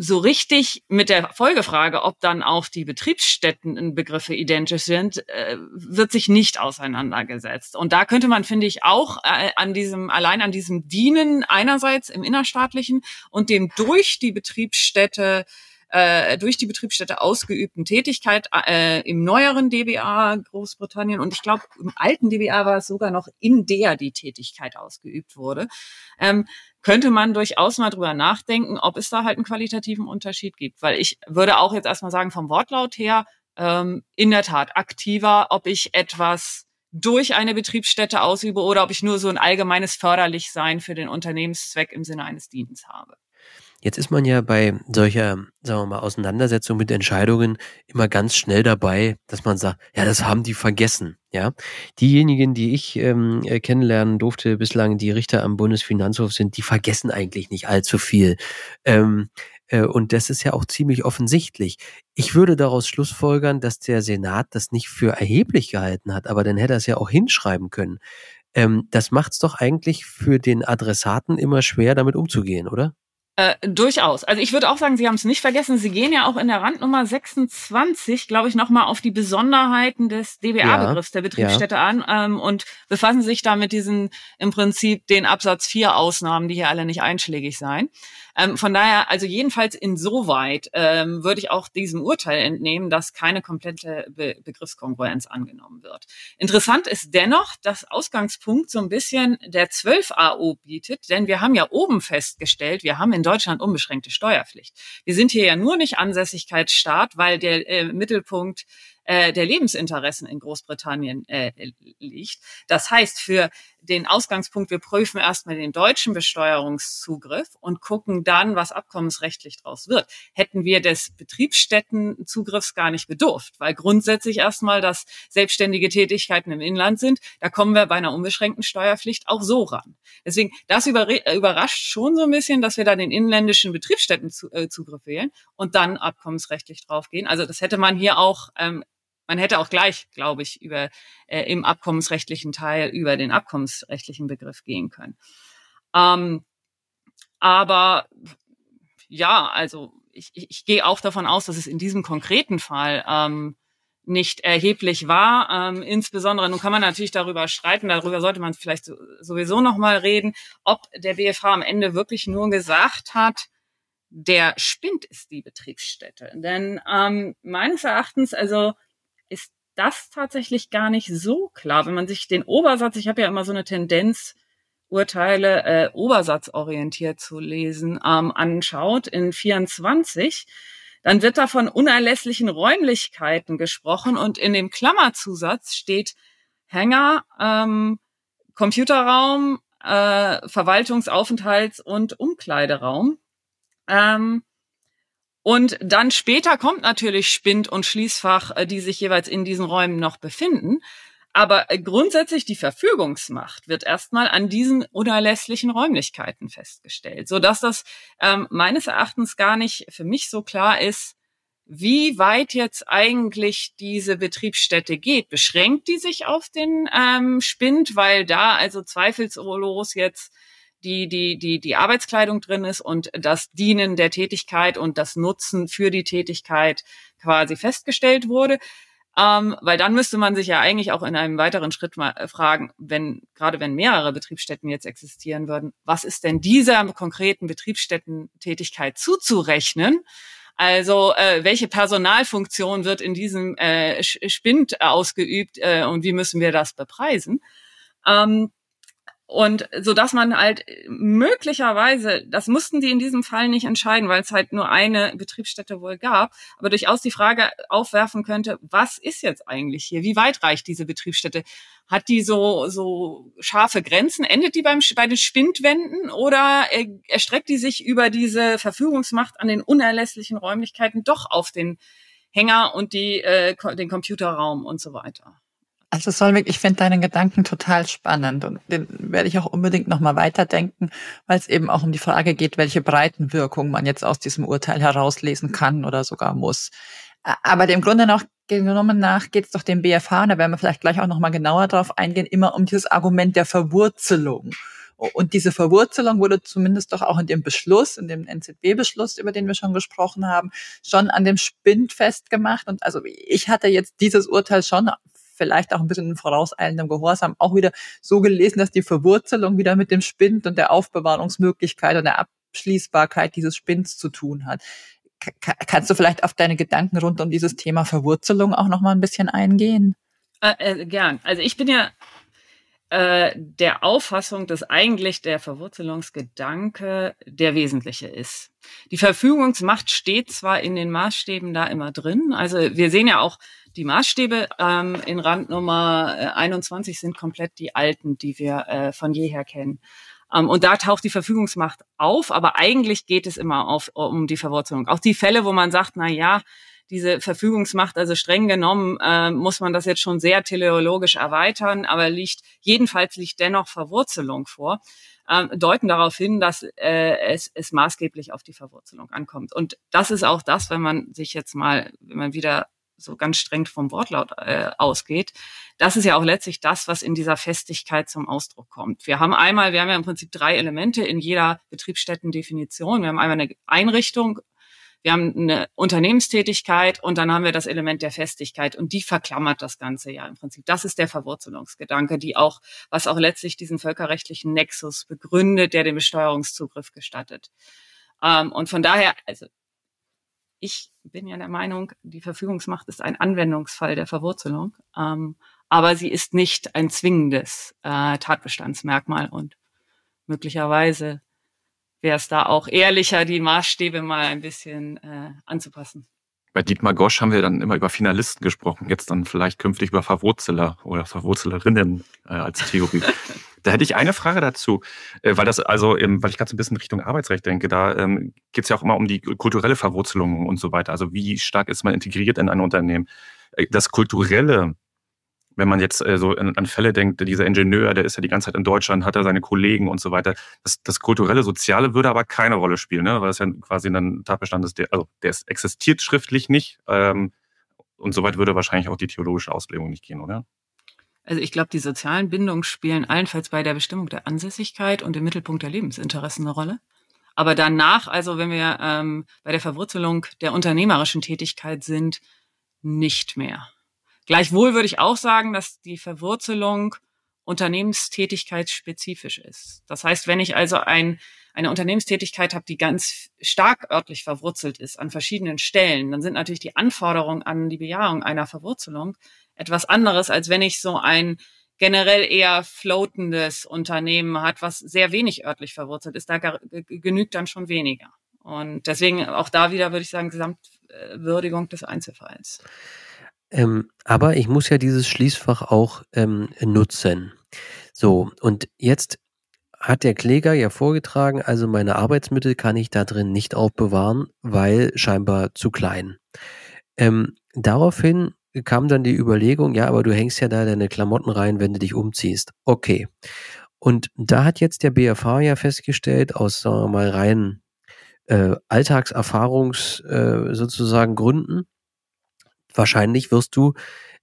so richtig mit der Folgefrage, ob dann auch die Betriebsstättenbegriffe identisch sind, äh, wird sich nicht auseinandergesetzt. Und da könnte man, finde ich, auch äh, an diesem, allein an diesem Dienen einerseits im innerstaatlichen und dem durch die Betriebsstätte äh, durch die Betriebsstätte ausgeübten Tätigkeit äh, im neueren DBA Großbritannien und ich glaube im alten DBA war es sogar noch in der die Tätigkeit ausgeübt wurde, ähm, könnte man durchaus mal drüber nachdenken, ob es da halt einen qualitativen Unterschied gibt. Weil ich würde auch jetzt erstmal sagen, vom Wortlaut her, ähm, in der Tat aktiver, ob ich etwas durch eine Betriebsstätte ausübe oder ob ich nur so ein allgemeines Förderlichsein für den Unternehmenszweck im Sinne eines Dienstes habe. Jetzt ist man ja bei solcher, sagen wir mal, Auseinandersetzung mit Entscheidungen immer ganz schnell dabei, dass man sagt, ja, das haben die vergessen. Ja, diejenigen, die ich ähm, äh, kennenlernen durfte bislang, die Richter am Bundesfinanzhof sind, die vergessen eigentlich nicht allzu viel. Ähm, äh, und das ist ja auch ziemlich offensichtlich. Ich würde daraus schlussfolgern, dass der Senat das nicht für erheblich gehalten hat, aber dann hätte er es ja auch hinschreiben können. Ähm, das macht es doch eigentlich für den Adressaten immer schwer, damit umzugehen, oder? Äh, durchaus. Also ich würde auch sagen, Sie haben es nicht vergessen. Sie gehen ja auch in der Randnummer 26, glaube ich, nochmal auf die Besonderheiten des DBA-Begriffs ja, der Betriebsstätte ja. an ähm, und befassen sich da mit diesen im Prinzip den Absatz 4 Ausnahmen, die hier alle nicht einschlägig seien. Ähm, von daher, also jedenfalls insoweit ähm, würde ich auch diesem Urteil entnehmen, dass keine komplette Be Begriffskongruenz angenommen wird. Interessant ist dennoch, dass Ausgangspunkt so ein bisschen der 12 AO bietet, denn wir haben ja oben festgestellt, wir haben in Deutschland unbeschränkte Steuerpflicht. Wir sind hier ja nur nicht Ansässigkeitsstaat, weil der äh, Mittelpunkt äh, der Lebensinteressen in Großbritannien äh, liegt. Das heißt, für den Ausgangspunkt, wir prüfen erstmal den deutschen Besteuerungszugriff und gucken dann, was abkommensrechtlich daraus wird. Hätten wir des Betriebsstättenzugriffs gar nicht bedurft, weil grundsätzlich erstmal, dass selbstständige Tätigkeiten im Inland sind, da kommen wir bei einer unbeschränkten Steuerpflicht auch so ran. Deswegen, das überrascht schon so ein bisschen, dass wir da den inländischen Betriebsstättenzugriff wählen und dann abkommensrechtlich draufgehen. Also das hätte man hier auch ähm, man hätte auch gleich, glaube ich, über äh, im abkommensrechtlichen Teil über den abkommensrechtlichen Begriff gehen können. Ähm, aber ja, also ich, ich, ich gehe auch davon aus, dass es in diesem konkreten Fall ähm, nicht erheblich war. Ähm, insbesondere, nun kann man natürlich darüber streiten, darüber sollte man vielleicht so, sowieso noch mal reden, ob der BFH am Ende wirklich nur gesagt hat, der Spind ist die Betriebsstätte. Denn ähm, meines Erachtens, also ist das tatsächlich gar nicht so klar. Wenn man sich den Obersatz, ich habe ja immer so eine Tendenz, Urteile äh, obersatzorientiert zu lesen, ähm, anschaut, in 24, dann wird da von unerlässlichen Räumlichkeiten gesprochen und in dem Klammerzusatz steht Hänger, ähm, Computerraum, äh, Verwaltungsaufenthalts- und Umkleideraum. Ähm, und dann später kommt natürlich Spind und Schließfach, äh, die sich jeweils in diesen Räumen noch befinden. Aber äh, grundsätzlich die Verfügungsmacht wird erstmal an diesen unerlässlichen Räumlichkeiten festgestellt, so dass das ähm, meines Erachtens gar nicht für mich so klar ist, wie weit jetzt eigentlich diese Betriebsstätte geht. Beschränkt die sich auf den ähm, Spind, weil da also zweifelsolos jetzt die, die, die, die Arbeitskleidung drin ist und das Dienen der Tätigkeit und das Nutzen für die Tätigkeit quasi festgestellt wurde. Ähm, weil dann müsste man sich ja eigentlich auch in einem weiteren Schritt mal äh, fragen, wenn, gerade wenn mehrere Betriebsstätten jetzt existieren würden, was ist denn dieser konkreten Betriebsstättentätigkeit zuzurechnen? Also äh, welche Personalfunktion wird in diesem äh, Spind ausgeübt äh, und wie müssen wir das bepreisen? Ähm, und so dass man halt möglicherweise, das mussten die in diesem Fall nicht entscheiden, weil es halt nur eine Betriebsstätte wohl gab, aber durchaus die Frage aufwerfen könnte, was ist jetzt eigentlich hier? Wie weit reicht diese Betriebsstätte? Hat die so, so scharfe Grenzen? Endet die beim, bei den Spindwänden oder erstreckt die sich über diese Verfügungsmacht an den unerlässlichen Räumlichkeiten doch auf den Hänger und die, äh, den Computerraum und so weiter? Also Solveig, ich finde deinen Gedanken total spannend und den werde ich auch unbedingt nochmal weiterdenken, weil es eben auch um die Frage geht, welche Breitenwirkung man jetzt aus diesem Urteil herauslesen kann oder sogar muss. Aber dem Grunde noch genommen nach geht es doch dem BFH, und da werden wir vielleicht gleich auch nochmal genauer drauf eingehen, immer um dieses Argument der Verwurzelung. Und diese Verwurzelung wurde zumindest doch auch in dem Beschluss, in dem NZB-Beschluss, über den wir schon gesprochen haben, schon an dem Spind festgemacht. Und also ich hatte jetzt dieses Urteil schon vielleicht auch ein bisschen in vorauseilendem Gehorsam auch wieder so gelesen, dass die Verwurzelung wieder mit dem Spind und der Aufbewahrungsmöglichkeit und der Abschließbarkeit dieses Spinns zu tun hat. kannst du vielleicht auf deine Gedanken rund um dieses Thema Verwurzelung auch noch mal ein bisschen eingehen? Äh, äh, gern. Also ich bin ja äh, der Auffassung, dass eigentlich der Verwurzelungsgedanke der wesentliche ist. Die Verfügungsmacht steht zwar in den Maßstäben da immer drin, also wir sehen ja auch, die Maßstäbe ähm, in Randnummer 21 äh, sind komplett die alten, die wir äh, von jeher kennen. Ähm, und da taucht die Verfügungsmacht auf, aber eigentlich geht es immer auf, um die Verwurzelung. Auch die Fälle, wo man sagt, na ja, diese Verfügungsmacht, also streng genommen, äh, muss man das jetzt schon sehr teleologisch erweitern, aber liegt, jedenfalls liegt dennoch Verwurzelung vor, äh, deuten darauf hin, dass äh, es, es maßgeblich auf die Verwurzelung ankommt. Und das ist auch das, wenn man sich jetzt mal, wenn man wieder so ganz streng vom Wortlaut äh, ausgeht, das ist ja auch letztlich das, was in dieser Festigkeit zum Ausdruck kommt. Wir haben einmal, wir haben ja im Prinzip drei Elemente in jeder Betriebsstättendefinition. Wir haben einmal eine Einrichtung, wir haben eine Unternehmenstätigkeit und dann haben wir das Element der Festigkeit und die verklammert das Ganze ja im Prinzip. Das ist der Verwurzelungsgedanke, die auch, was auch letztlich diesen völkerrechtlichen Nexus begründet, der den Besteuerungszugriff gestattet. Ähm, und von daher, also ich bin ja der Meinung, die Verfügungsmacht ist ein Anwendungsfall der Verwurzelung, ähm, aber sie ist nicht ein zwingendes äh, Tatbestandsmerkmal und möglicherweise wäre es da auch ehrlicher, die Maßstäbe mal ein bisschen äh, anzupassen. Bei Dietmar Gosch haben wir dann immer über Finalisten gesprochen, jetzt dann vielleicht künftig über Verwurzeler oder Verwurzelerinnen äh, als Theorie. da hätte ich eine Frage dazu, äh, weil das also, ähm, weil ich gerade so ein bisschen Richtung Arbeitsrecht denke, da ähm, geht es ja auch immer um die kulturelle Verwurzelung und so weiter. Also wie stark ist man integriert in ein Unternehmen? Äh, das kulturelle wenn man jetzt äh, so an, an, Fälle denkt, dieser Ingenieur, der ist ja die ganze Zeit in Deutschland, hat er seine Kollegen und so weiter. Das, das kulturelle, soziale würde aber keine Rolle spielen, ne? weil das ja quasi ein Tatbestand ist, der, also der ist, existiert schriftlich nicht. Ähm, und soweit würde wahrscheinlich auch die theologische Auslegung nicht gehen, oder? Also ich glaube, die sozialen Bindungen spielen allenfalls bei der Bestimmung der Ansässigkeit und im Mittelpunkt der Lebensinteressen eine Rolle. Aber danach, also wenn wir ähm, bei der Verwurzelung der unternehmerischen Tätigkeit sind, nicht mehr. Gleichwohl würde ich auch sagen, dass die Verwurzelung unternehmenstätigkeitsspezifisch ist. Das heißt, wenn ich also ein, eine Unternehmenstätigkeit habe, die ganz stark örtlich verwurzelt ist an verschiedenen Stellen, dann sind natürlich die Anforderungen an die Bejahung einer Verwurzelung etwas anderes, als wenn ich so ein generell eher floatendes Unternehmen hat, was sehr wenig örtlich verwurzelt ist. Da genügt dann schon weniger. Und deswegen auch da wieder würde ich sagen, Gesamtwürdigung des Einzelfalls. Ähm, aber ich muss ja dieses Schließfach auch ähm, nutzen. So, und jetzt hat der Kläger ja vorgetragen, also meine Arbeitsmittel kann ich da drin nicht aufbewahren, weil scheinbar zu klein. Ähm, daraufhin kam dann die Überlegung, ja, aber du hängst ja da deine Klamotten rein, wenn du dich umziehst. Okay. Und da hat jetzt der BFH ja festgestellt, aus sagen wir mal rein äh, Alltagserfahrungs äh, sozusagen Gründen, wahrscheinlich wirst du,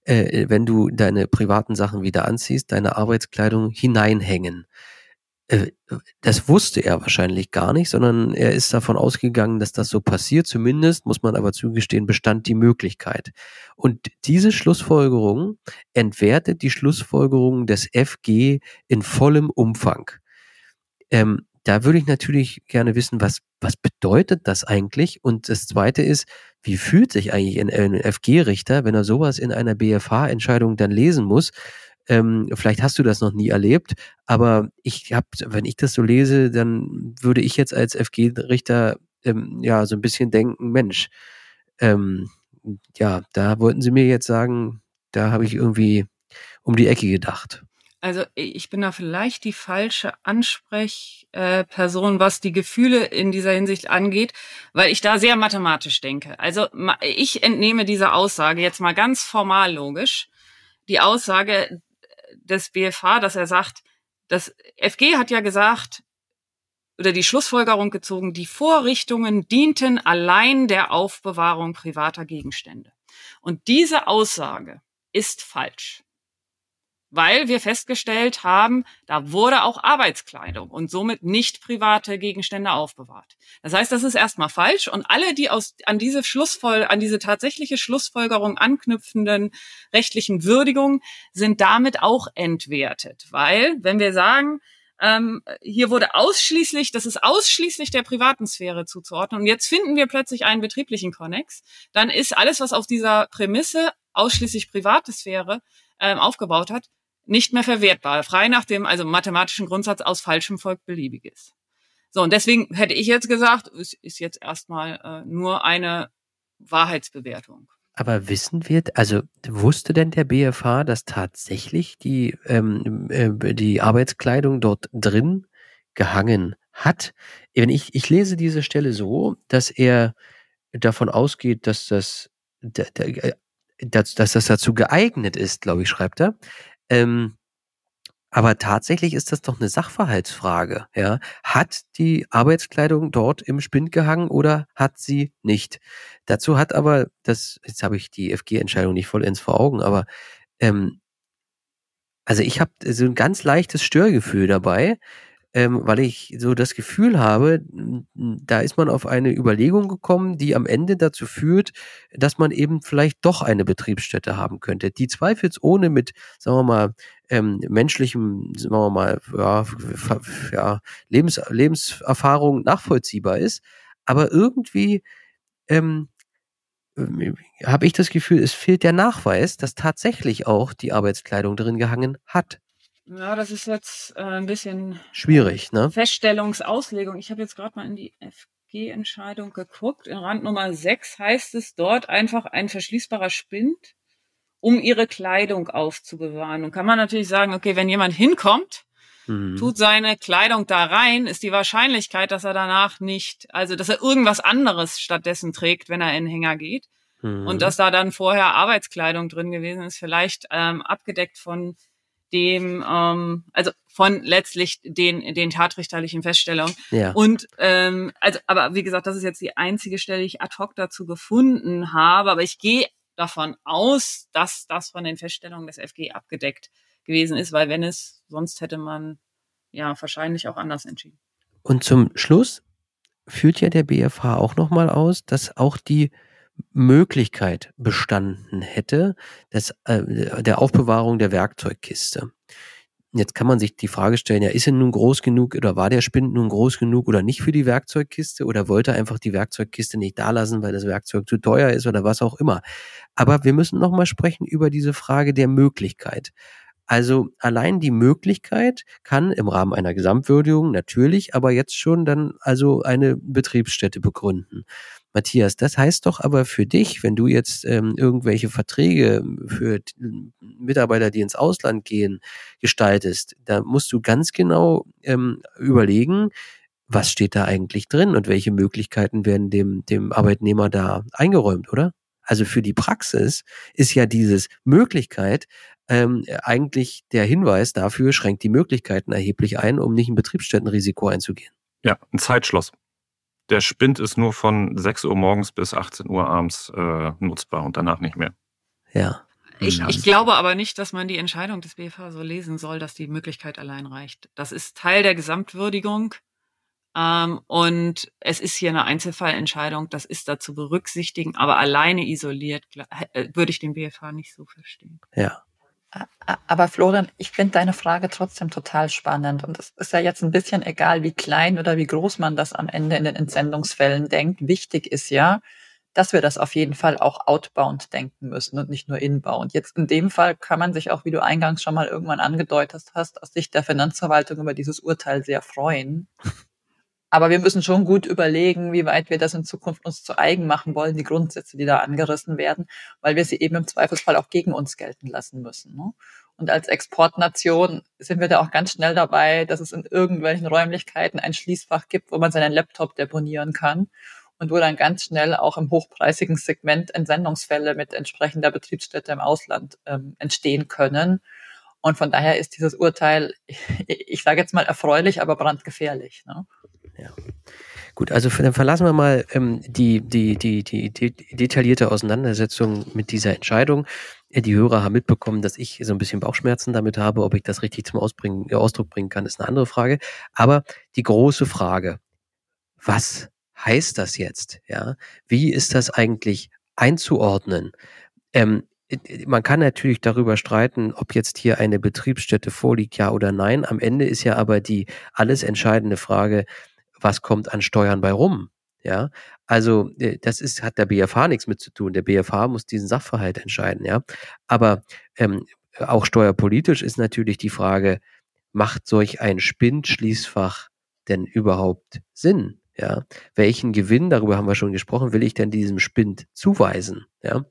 äh, wenn du deine privaten Sachen wieder anziehst, deine Arbeitskleidung hineinhängen. Äh, das wusste er wahrscheinlich gar nicht, sondern er ist davon ausgegangen, dass das so passiert. Zumindest muss man aber zugestehen, bestand die Möglichkeit. Und diese Schlussfolgerung entwertet die Schlussfolgerung des FG in vollem Umfang. Ähm, da würde ich natürlich gerne wissen, was, was bedeutet das eigentlich? Und das zweite ist, wie fühlt sich eigentlich ein, FG-Richter, wenn er sowas in einer BFH-Entscheidung dann lesen muss? Ähm, vielleicht hast du das noch nie erlebt, aber ich habe, wenn ich das so lese, dann würde ich jetzt als FG-Richter ähm, ja so ein bisschen denken, Mensch, ähm, ja, da wollten sie mir jetzt sagen, da habe ich irgendwie um die Ecke gedacht. Also ich bin da vielleicht die falsche Ansprechperson, was die Gefühle in dieser Hinsicht angeht, weil ich da sehr mathematisch denke. Also ich entnehme diese Aussage jetzt mal ganz formal logisch. Die Aussage des BFH, dass er sagt, das FG hat ja gesagt, oder die Schlussfolgerung gezogen, die Vorrichtungen dienten allein der Aufbewahrung privater Gegenstände. Und diese Aussage ist falsch weil wir festgestellt haben, da wurde auch Arbeitskleidung und somit nicht private Gegenstände aufbewahrt. Das heißt, das ist erstmal falsch und alle, die aus, an diese Schlussfol an diese tatsächliche Schlussfolgerung anknüpfenden rechtlichen Würdigungen sind damit auch entwertet, weil wenn wir sagen, ähm, hier wurde ausschließlich, das ist ausschließlich der privaten Sphäre zuzuordnen. Und jetzt finden wir plötzlich einen betrieblichen Konnex. Dann ist alles, was auf dieser Prämisse ausschließlich private Sphäre ähm, aufgebaut hat, nicht mehr verwertbar. Frei nach dem also mathematischen Grundsatz aus falschem folgt beliebiges. So, und deswegen hätte ich jetzt gesagt, es ist jetzt erstmal äh, nur eine Wahrheitsbewertung. Aber wissen wir, also wusste denn der BFH, dass tatsächlich die, ähm, äh, die Arbeitskleidung dort drin gehangen hat? Wenn ich, ich lese diese Stelle so, dass er davon ausgeht, dass das, äh, dass, dass das dazu geeignet ist, glaube ich, schreibt er. Ähm, aber tatsächlich ist das doch eine Sachverhaltsfrage. Ja? Hat die Arbeitskleidung dort im Spind gehangen oder hat sie nicht? Dazu hat aber, das, jetzt habe ich die FG-Entscheidung nicht vollends vor Augen, aber ähm, also ich habe so ein ganz leichtes Störgefühl dabei, ähm, weil ich so das Gefühl habe, da ist man auf eine Überlegung gekommen, die am Ende dazu führt, dass man eben vielleicht doch eine Betriebsstätte haben könnte, die zweifelsohne mit, sagen wir mal, ähm, menschlichem, sagen wir mal, ja, ja, Lebens, Lebenserfahrung nachvollziehbar ist, aber irgendwie ähm, habe ich das Gefühl, es fehlt der Nachweis, dass tatsächlich auch die Arbeitskleidung drin gehangen hat. Ja, das ist jetzt äh, ein bisschen schwierig, ne? Feststellungsauslegung. Ich habe jetzt gerade mal in die FG-Entscheidung geguckt. In Rand Nummer 6 heißt es dort einfach ein verschließbarer Spind, um ihre Kleidung aufzubewahren. Und kann man natürlich sagen, okay, wenn jemand hinkommt, mhm. tut seine Kleidung da rein, ist die Wahrscheinlichkeit, dass er danach nicht, also dass er irgendwas anderes stattdessen trägt, wenn er in den Hänger geht. Mhm. Und dass da dann vorher Arbeitskleidung drin gewesen ist, vielleicht ähm, abgedeckt von dem, ähm, also von letztlich den, den tatrichterlichen Feststellungen. Ja. Und ähm, also, aber wie gesagt, das ist jetzt die einzige Stelle, die ich ad hoc dazu gefunden habe. Aber ich gehe davon aus, dass das von den Feststellungen des FG abgedeckt gewesen ist, weil wenn es, sonst hätte man ja wahrscheinlich auch anders entschieden. Und zum Schluss führt ja der BFH auch nochmal aus, dass auch die Möglichkeit bestanden hätte, des, äh, der Aufbewahrung der Werkzeugkiste. Jetzt kann man sich die Frage stellen, ja, ist er nun groß genug oder war der Spind nun groß genug oder nicht für die Werkzeugkiste oder wollte er einfach die Werkzeugkiste nicht da lassen, weil das Werkzeug zu teuer ist oder was auch immer. Aber wir müssen nochmal sprechen über diese Frage der Möglichkeit. Also allein die Möglichkeit kann im Rahmen einer Gesamtwürdigung natürlich, aber jetzt schon dann also eine Betriebsstätte begründen. Matthias, das heißt doch aber für dich, wenn du jetzt ähm, irgendwelche Verträge für Mitarbeiter, die ins Ausland gehen, gestaltest, da musst du ganz genau ähm, überlegen, was steht da eigentlich drin und welche Möglichkeiten werden dem, dem Arbeitnehmer da eingeräumt, oder? Also für die Praxis ist ja dieses Möglichkeit ähm, eigentlich der Hinweis dafür, schränkt die Möglichkeiten erheblich ein, um nicht ein Betriebsstättenrisiko einzugehen. Ja, ein Zeitschloss der Spind ist nur von 6 Uhr morgens bis 18 Uhr abends äh, nutzbar und danach nicht mehr. Ja. Ich, ich glaube aber nicht, dass man die Entscheidung des BFH so lesen soll, dass die Möglichkeit allein reicht. Das ist Teil der Gesamtwürdigung. Ähm, und es ist hier eine Einzelfallentscheidung, das ist da zu berücksichtigen, aber alleine isoliert äh, würde ich den BFH nicht so verstehen. Ja. Aber Florian, ich finde deine Frage trotzdem total spannend. Und es ist ja jetzt ein bisschen egal, wie klein oder wie groß man das am Ende in den Entsendungsfällen denkt. Wichtig ist ja, dass wir das auf jeden Fall auch outbound denken müssen und nicht nur inbound. Jetzt in dem Fall kann man sich auch, wie du eingangs schon mal irgendwann angedeutet hast, aus Sicht der Finanzverwaltung über dieses Urteil sehr freuen. Aber wir müssen schon gut überlegen, wie weit wir das in Zukunft uns zu eigen machen wollen, die Grundsätze, die da angerissen werden, weil wir sie eben im Zweifelsfall auch gegen uns gelten lassen müssen. Ne? Und als Exportnation sind wir da auch ganz schnell dabei, dass es in irgendwelchen Räumlichkeiten ein Schließfach gibt, wo man seinen Laptop deponieren kann und wo dann ganz schnell auch im hochpreisigen Segment Entsendungsfälle mit entsprechender Betriebsstätte im Ausland ähm, entstehen können. Und von daher ist dieses Urteil, ich sage jetzt mal erfreulich, aber brandgefährlich. Ne? Ja. Gut, also dann verlassen wir mal ähm, die, die, die, die, die detaillierte Auseinandersetzung mit dieser Entscheidung. Äh, die Hörer haben mitbekommen, dass ich so ein bisschen Bauchschmerzen damit habe. Ob ich das richtig zum Ausbringen, äh, Ausdruck bringen kann, ist eine andere Frage. Aber die große Frage, was heißt das jetzt? Ja, wie ist das eigentlich einzuordnen? Ähm, man kann natürlich darüber streiten, ob jetzt hier eine Betriebsstätte vorliegt, ja oder nein. Am Ende ist ja aber die alles entscheidende Frage, was kommt an Steuern bei rum? Ja, also äh, das ist, hat der BFH nichts mit zu tun. Der BFH muss diesen Sachverhalt entscheiden, ja. Aber ähm, auch steuerpolitisch ist natürlich die Frage, macht solch ein Spindschließfach denn überhaupt Sinn? Ja, welchen Gewinn, darüber haben wir schon gesprochen, will ich denn diesem Spind zuweisen? Ja,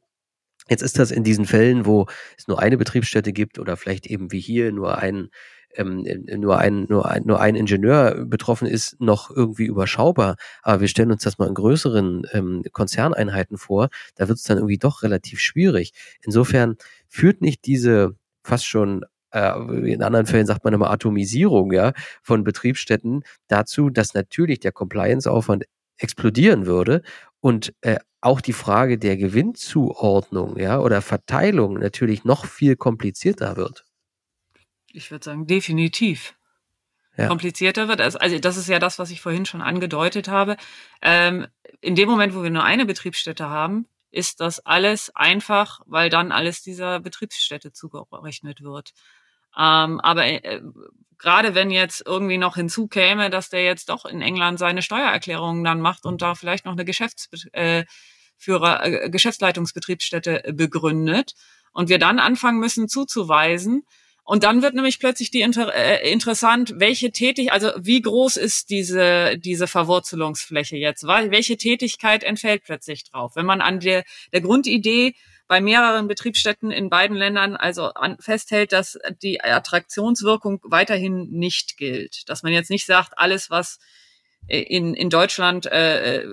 Jetzt ist das in diesen Fällen, wo es nur eine Betriebsstätte gibt oder vielleicht eben wie hier nur ein ähm, nur ein nur ein nur ein Ingenieur betroffen ist, noch irgendwie überschaubar. Aber wir stellen uns das mal in größeren ähm, Konzerneinheiten vor, da wird es dann irgendwie doch relativ schwierig. Insofern führt nicht diese fast schon äh, in anderen Fällen sagt man immer Atomisierung ja von Betriebsstätten dazu, dass natürlich der Compliance-Aufwand explodieren würde und äh, auch die Frage der Gewinnzuordnung, ja, oder Verteilung natürlich noch viel komplizierter wird. Ich würde sagen, definitiv. Ja. komplizierter wird. Also, das ist ja das, was ich vorhin schon angedeutet habe. Ähm, in dem Moment, wo wir nur eine Betriebsstätte haben, ist das alles einfach, weil dann alles dieser Betriebsstätte zugerechnet wird. Ähm, aber äh, gerade wenn jetzt irgendwie noch hinzukäme, dass der jetzt doch in England seine Steuererklärungen dann macht und da vielleicht noch eine Geschäftsführer, äh, äh, Geschäftsleitungsbetriebsstätte begründet und wir dann anfangen müssen zuzuweisen, und dann wird nämlich plötzlich die inter äh, interessant, welche Tätig, also wie groß ist diese diese Verwurzelungsfläche jetzt? Welche Tätigkeit entfällt plötzlich drauf? Wenn man an der der Grundidee bei mehreren Betriebsstätten in beiden Ländern also an, festhält, dass die Attraktionswirkung weiterhin nicht gilt. Dass man jetzt nicht sagt, alles, was in, in Deutschland äh, äh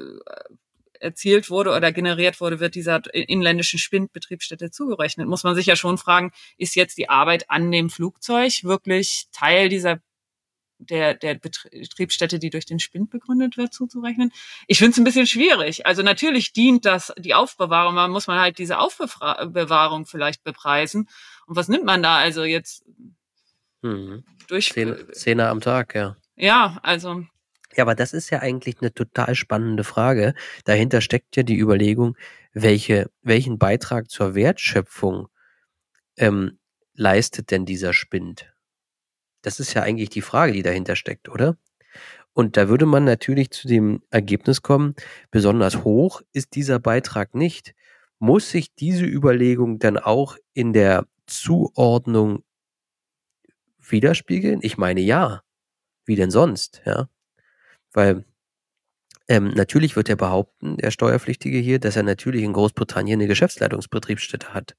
erzielt wurde oder generiert wurde, wird dieser inländischen Spindbetriebsstätte zugerechnet. Muss man sich ja schon fragen, ist jetzt die Arbeit an dem Flugzeug wirklich Teil dieser der, der Betriebsstätte, die durch den Spind begründet wird, zuzurechnen. Ich finde es ein bisschen schwierig. Also natürlich dient das die Aufbewahrung, man muss man halt diese Aufbewahrung vielleicht bepreisen. Und was nimmt man da also jetzt hm. durch? Zehn, Zehner am Tag, ja. Ja, also. Ja, aber das ist ja eigentlich eine total spannende Frage. Dahinter steckt ja die Überlegung, welche, welchen Beitrag zur Wertschöpfung ähm, leistet denn dieser Spind? Das ist ja eigentlich die Frage, die dahinter steckt, oder? Und da würde man natürlich zu dem Ergebnis kommen, besonders hoch ist dieser Beitrag nicht. Muss sich diese Überlegung dann auch in der Zuordnung widerspiegeln? Ich meine ja. Wie denn sonst, ja? Weil ähm, natürlich wird er behaupten, der Steuerpflichtige hier, dass er natürlich in Großbritannien eine Geschäftsleitungsbetriebsstätte hat.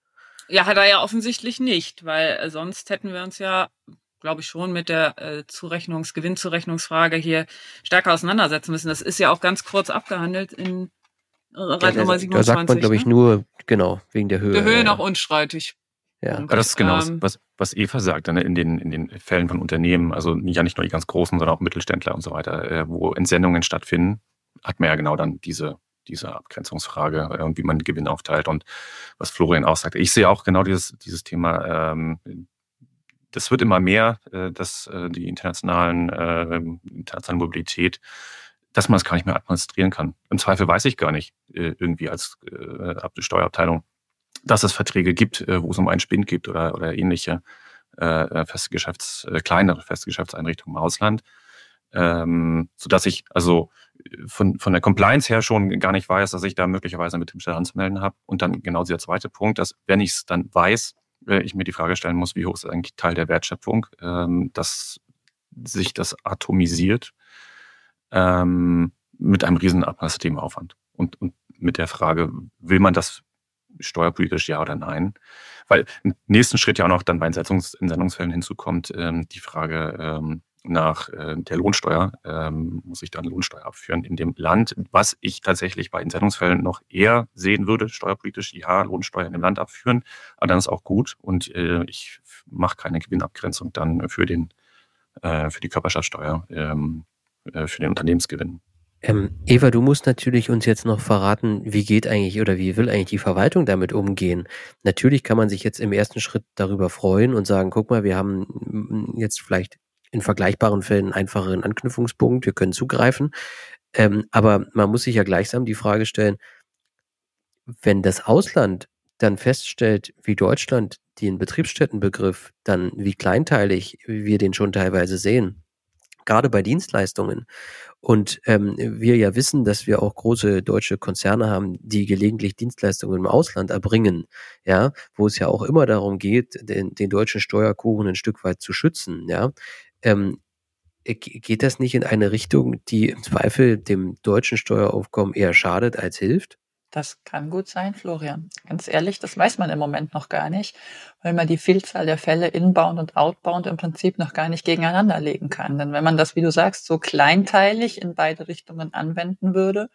Ja, hat er ja offensichtlich nicht, weil sonst hätten wir uns ja glaube ich, schon mit der äh, Zurechnungs-, Gewinnzurechnungsfrage hier stärker auseinandersetzen müssen. Das ist ja auch ganz kurz abgehandelt in äh, Reit Nummer 27. Da sagt man, glaube ich, ne? nur, genau, wegen der Höhe. Der Höhe noch unstreitig. Ja. Aber das ist genau, ähm, was, was Eva sagt, ne, in, den, in den Fällen von Unternehmen, also ja nicht nur die ganz großen, sondern auch Mittelständler und so weiter, äh, wo Entsendungen stattfinden, hat man ja genau dann diese, diese Abgrenzungsfrage äh, und wie man Gewinn aufteilt und was Florian auch sagte. Ich sehe auch genau dieses, dieses Thema ähm, das wird immer mehr, äh, dass äh, die internationalen, äh, internationale Mobilität, dass man es gar nicht mehr administrieren kann. Im Zweifel weiß ich gar nicht äh, irgendwie als äh, Steuerabteilung, dass es Verträge gibt, äh, wo es um einen Spind gibt oder, oder ähnliche äh, feste Geschäfts, äh, kleinere feste Geschäftseinrichtungen im Ausland. Ähm, so dass ich also von, von der Compliance her schon gar nicht weiß, dass ich da möglicherweise mit dem Stelle anzumelden habe. Und dann genau dieser zweite Punkt, dass wenn ich es dann weiß, ich mir die Frage stellen muss, wie hoch ist eigentlich Teil der Wertschöpfung, ähm, dass sich das atomisiert ähm, mit einem riesen administrativen Aufwand. Und, und mit der Frage, will man das steuerpolitisch ja oder nein? Weil im nächsten Schritt ja auch noch dann bei Entsendungsfällen hinzukommt, ähm, die Frage, ähm, nach äh, der Lohnsteuer ähm, muss ich dann Lohnsteuer abführen in dem Land, was ich tatsächlich bei Entsendungsfällen noch eher sehen würde, steuerpolitisch, ja, Lohnsteuer in dem Land abführen, aber dann ist auch gut und äh, ich mache keine Gewinnabgrenzung dann für den äh, für die Körperschaftssteuer, ähm, äh, für den Unternehmensgewinn. Ähm, Eva, du musst natürlich uns jetzt noch verraten, wie geht eigentlich oder wie will eigentlich die Verwaltung damit umgehen? Natürlich kann man sich jetzt im ersten Schritt darüber freuen und sagen, guck mal, wir haben mm, jetzt vielleicht in vergleichbaren Fällen einen einfacheren Anknüpfungspunkt, wir können zugreifen. Ähm, aber man muss sich ja gleichsam die Frage stellen, wenn das Ausland dann feststellt, wie Deutschland den Betriebsstättenbegriff dann, wie kleinteilig wir den schon teilweise sehen, gerade bei Dienstleistungen. Und ähm, wir ja wissen, dass wir auch große deutsche Konzerne haben, die gelegentlich Dienstleistungen im Ausland erbringen, ja, wo es ja auch immer darum geht, den, den deutschen Steuerkuchen ein Stück weit zu schützen, ja. Ähm, geht das nicht in eine Richtung, die im Zweifel dem deutschen Steueraufkommen eher schadet als hilft? Das kann gut sein, Florian. Ganz ehrlich, das weiß man im Moment noch gar nicht, weil man die Vielzahl der Fälle inbound und outbound im Prinzip noch gar nicht gegeneinander legen kann. Denn wenn man das, wie du sagst, so kleinteilig in beide Richtungen anwenden würde,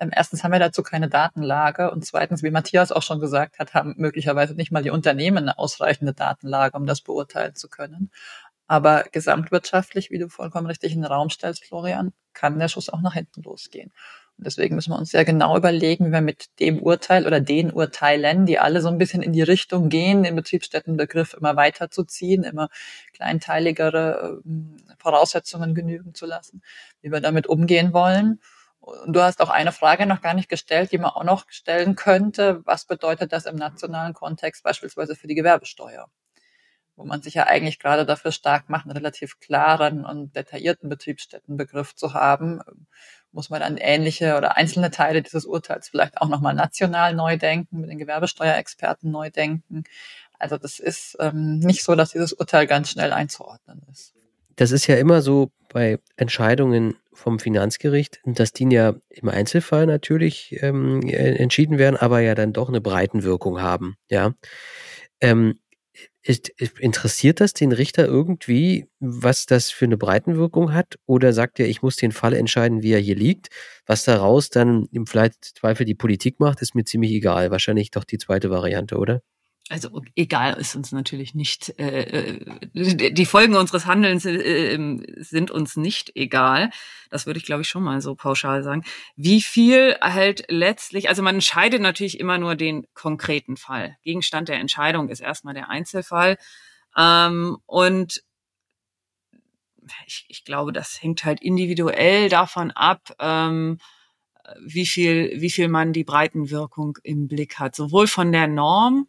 ähm, erstens haben wir dazu keine Datenlage und zweitens, wie Matthias auch schon gesagt hat, haben möglicherweise nicht mal die Unternehmen eine ausreichende Datenlage, um das beurteilen zu können. Aber gesamtwirtschaftlich, wie du vollkommen richtig in den Raum stellst, Florian, kann der Schuss auch nach hinten losgehen. Deswegen müssen wir uns sehr genau überlegen, wie wir mit dem Urteil oder den Urteilen, die alle so ein bisschen in die Richtung gehen, den Betriebsstättenbegriff immer weiter zu ziehen, immer kleinteiligere ähm, Voraussetzungen genügen zu lassen, wie wir damit umgehen wollen. Und du hast auch eine Frage noch gar nicht gestellt, die man auch noch stellen könnte. Was bedeutet das im nationalen Kontext beispielsweise für die Gewerbesteuer? wo man sich ja eigentlich gerade dafür stark macht, einen relativ klaren und detaillierten Betriebsstättenbegriff zu haben, muss man dann ähnliche oder einzelne Teile dieses Urteils vielleicht auch nochmal national neu denken, mit den Gewerbesteuerexperten neu denken. Also das ist ähm, nicht so, dass dieses Urteil ganz schnell einzuordnen ist. Das ist ja immer so bei Entscheidungen vom Finanzgericht, dass die ja im Einzelfall natürlich ähm, entschieden werden, aber ja dann doch eine Breitenwirkung haben. Ja. Ähm, interessiert das den Richter irgendwie, was das für eine Breitenwirkung hat? Oder sagt er, ich muss den Fall entscheiden, wie er hier liegt? Was daraus dann im Zweifel die Politik macht, ist mir ziemlich egal. Wahrscheinlich doch die zweite Variante, oder? Also egal ist uns natürlich nicht, äh, äh die Folgen unseres Handelns äh, ähm, sind uns nicht egal. Das würde ich, glaube ich, schon mal so pauschal sagen. Wie viel halt letztlich, also man entscheidet natürlich immer nur den konkreten Fall. Gegenstand der Entscheidung ist erstmal der Einzelfall. Ähm, und ich, ich glaube, das hängt halt individuell davon ab, ähm, wie viel, wie viel man die Breitenwirkung im Blick hat. Sowohl von der Norm,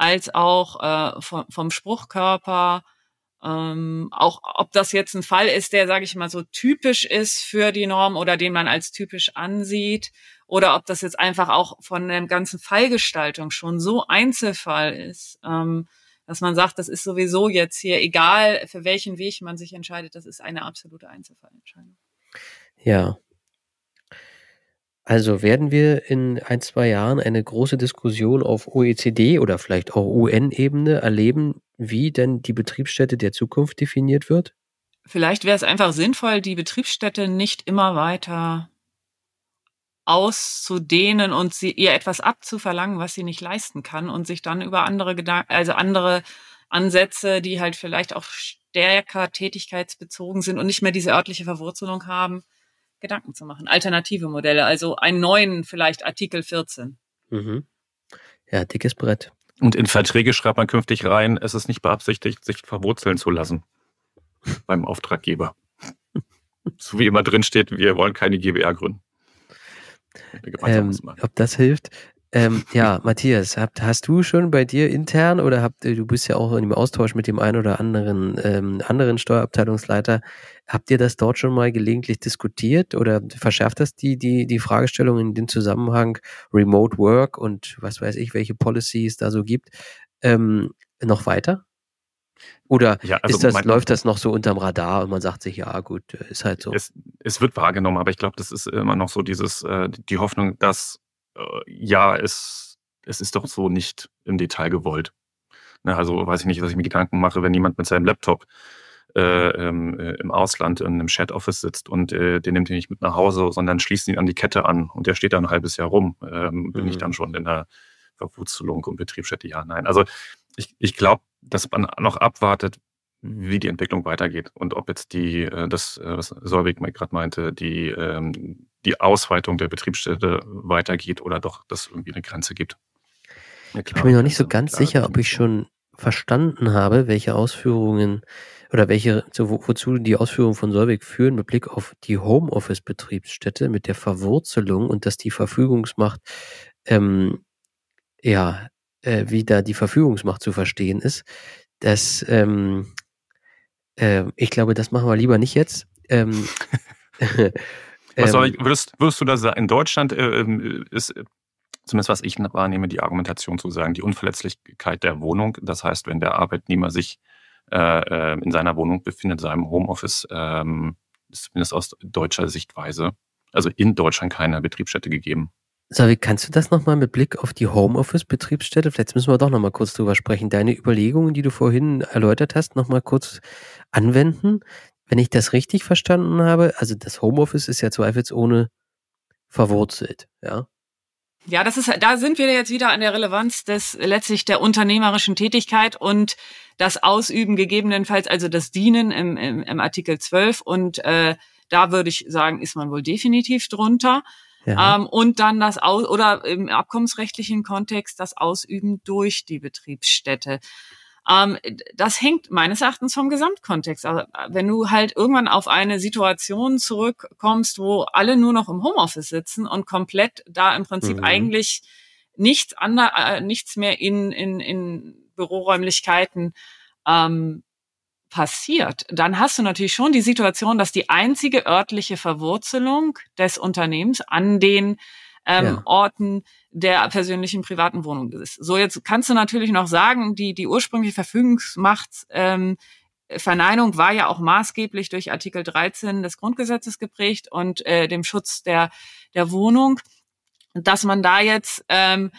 als auch äh, vom, vom Spruchkörper. Ähm, auch ob das jetzt ein Fall ist, der, sage ich mal, so typisch ist für die Norm oder den man als typisch ansieht, oder ob das jetzt einfach auch von der ganzen Fallgestaltung schon so Einzelfall ist, ähm, dass man sagt, das ist sowieso jetzt hier, egal für welchen Weg man sich entscheidet, das ist eine absolute Einzelfallentscheidung. Ja, also werden wir in ein, zwei Jahren eine große Diskussion auf OECD oder vielleicht auch UN-Ebene erleben, wie denn die Betriebsstätte der Zukunft definiert wird? Vielleicht wäre es einfach sinnvoll, die Betriebsstätte nicht immer weiter auszudehnen und sie ihr etwas abzuverlangen, was sie nicht leisten kann und sich dann über andere Gedanken, also andere Ansätze, die halt vielleicht auch stärker tätigkeitsbezogen sind und nicht mehr diese örtliche Verwurzelung haben, Gedanken zu machen. Alternative Modelle, also einen neuen vielleicht Artikel 14. Mhm. Ja, dickes Brett. Und in Verträge schreibt man künftig rein, es ist nicht beabsichtigt, sich verwurzeln zu lassen beim Auftraggeber. so wie immer drin steht, wir wollen keine GBR gründen. Ähm, ob das hilft? Ähm, ja, Matthias, habt, hast du schon bei dir intern oder habt du bist ja auch in dem Austausch mit dem einen oder anderen ähm, anderen Steuerabteilungsleiter, habt ihr das dort schon mal gelegentlich diskutiert oder verschärft das die die die Fragestellung in dem Zusammenhang Remote Work und was weiß ich, welche Policies da so gibt, ähm, noch weiter? Oder ja, also ist das, läuft das noch so unterm Radar und man sagt sich, ja gut, ist halt so. Es, es wird wahrgenommen, aber ich glaube, das ist immer noch so dieses, äh, die Hoffnung, dass äh, ja, es, es ist doch so nicht im Detail gewollt. Ne, also weiß ich nicht, dass ich mir Gedanken mache, wenn jemand mit seinem Laptop äh, ähm, äh, im Ausland in einem Chat-Office sitzt und äh, den nimmt ihn nicht mit nach Hause, sondern schließt ihn an die Kette an und der steht da ein halbes Jahr rum. Ähm, bin ich mhm. dann schon in der Verwurzelung und Betriebsstätte? Ja, nein. Also ich, ich glaube, dass man noch abwartet, wie die Entwicklung weitergeht und ob jetzt die, äh, das, äh, was Solvig gerade meinte, die, ähm, die Ausweitung der Betriebsstätte weitergeht oder doch das irgendwie eine Grenze gibt. Ja, ich bin mir noch nicht so ganz sicher, ob ich schon verstanden habe, welche Ausführungen oder welche, wozu die Ausführungen von Solvig führen mit Blick auf die Homeoffice-Betriebsstätte mit der Verwurzelung und dass die Verfügungsmacht ähm, ja, äh, wie da die Verfügungsmacht zu verstehen ist. Das, ähm, äh, ich glaube, das machen wir lieber nicht jetzt. Ähm, was soll ich, würdest, würdest du da sagen, in Deutschland äh, ähm, ist zumindest was ich wahrnehme, die Argumentation zu sagen, die Unverletzlichkeit der Wohnung. Das heißt, wenn der Arbeitnehmer sich äh, äh in seiner Wohnung befindet, in seinem Homeoffice, ähm, ist zumindest aus deutscher Sichtweise, also in Deutschland keine Betriebsstätte gegeben. Savi, kannst du das nochmal mit Blick auf die Homeoffice-Betriebsstätte, vielleicht müssen wir doch nochmal kurz drüber sprechen, deine Überlegungen, die du vorhin erläutert hast, nochmal kurz anwenden? Wenn ich das richtig verstanden habe, also das Homeoffice ist ja zweifelsohne verwurzelt, ja? Ja, das ist, da sind wir jetzt wieder an der Relevanz des letztlich der unternehmerischen Tätigkeit und das Ausüben gegebenenfalls, also das Dienen im, im, im Artikel 12 und äh, da würde ich sagen, ist man wohl definitiv drunter. Ja. Ähm, und dann das Aus oder im abkommensrechtlichen Kontext das Ausüben durch die Betriebsstätte. Ähm, das hängt meines Erachtens vom Gesamtkontext. Also, wenn du halt irgendwann auf eine Situation zurückkommst, wo alle nur noch im Homeoffice sitzen und komplett da im Prinzip mhm. eigentlich nichts ander, äh, nichts mehr in, in, in Büroräumlichkeiten ähm, passiert, dann hast du natürlich schon die Situation, dass die einzige örtliche Verwurzelung des Unternehmens an den ähm, ja. Orten der persönlichen privaten Wohnung ist. So, jetzt kannst du natürlich noch sagen, die, die ursprüngliche Verfügungsmacht ähm, Verneinung war ja auch maßgeblich durch Artikel 13 des Grundgesetzes geprägt und äh, dem Schutz der, der Wohnung, dass man da jetzt ähm,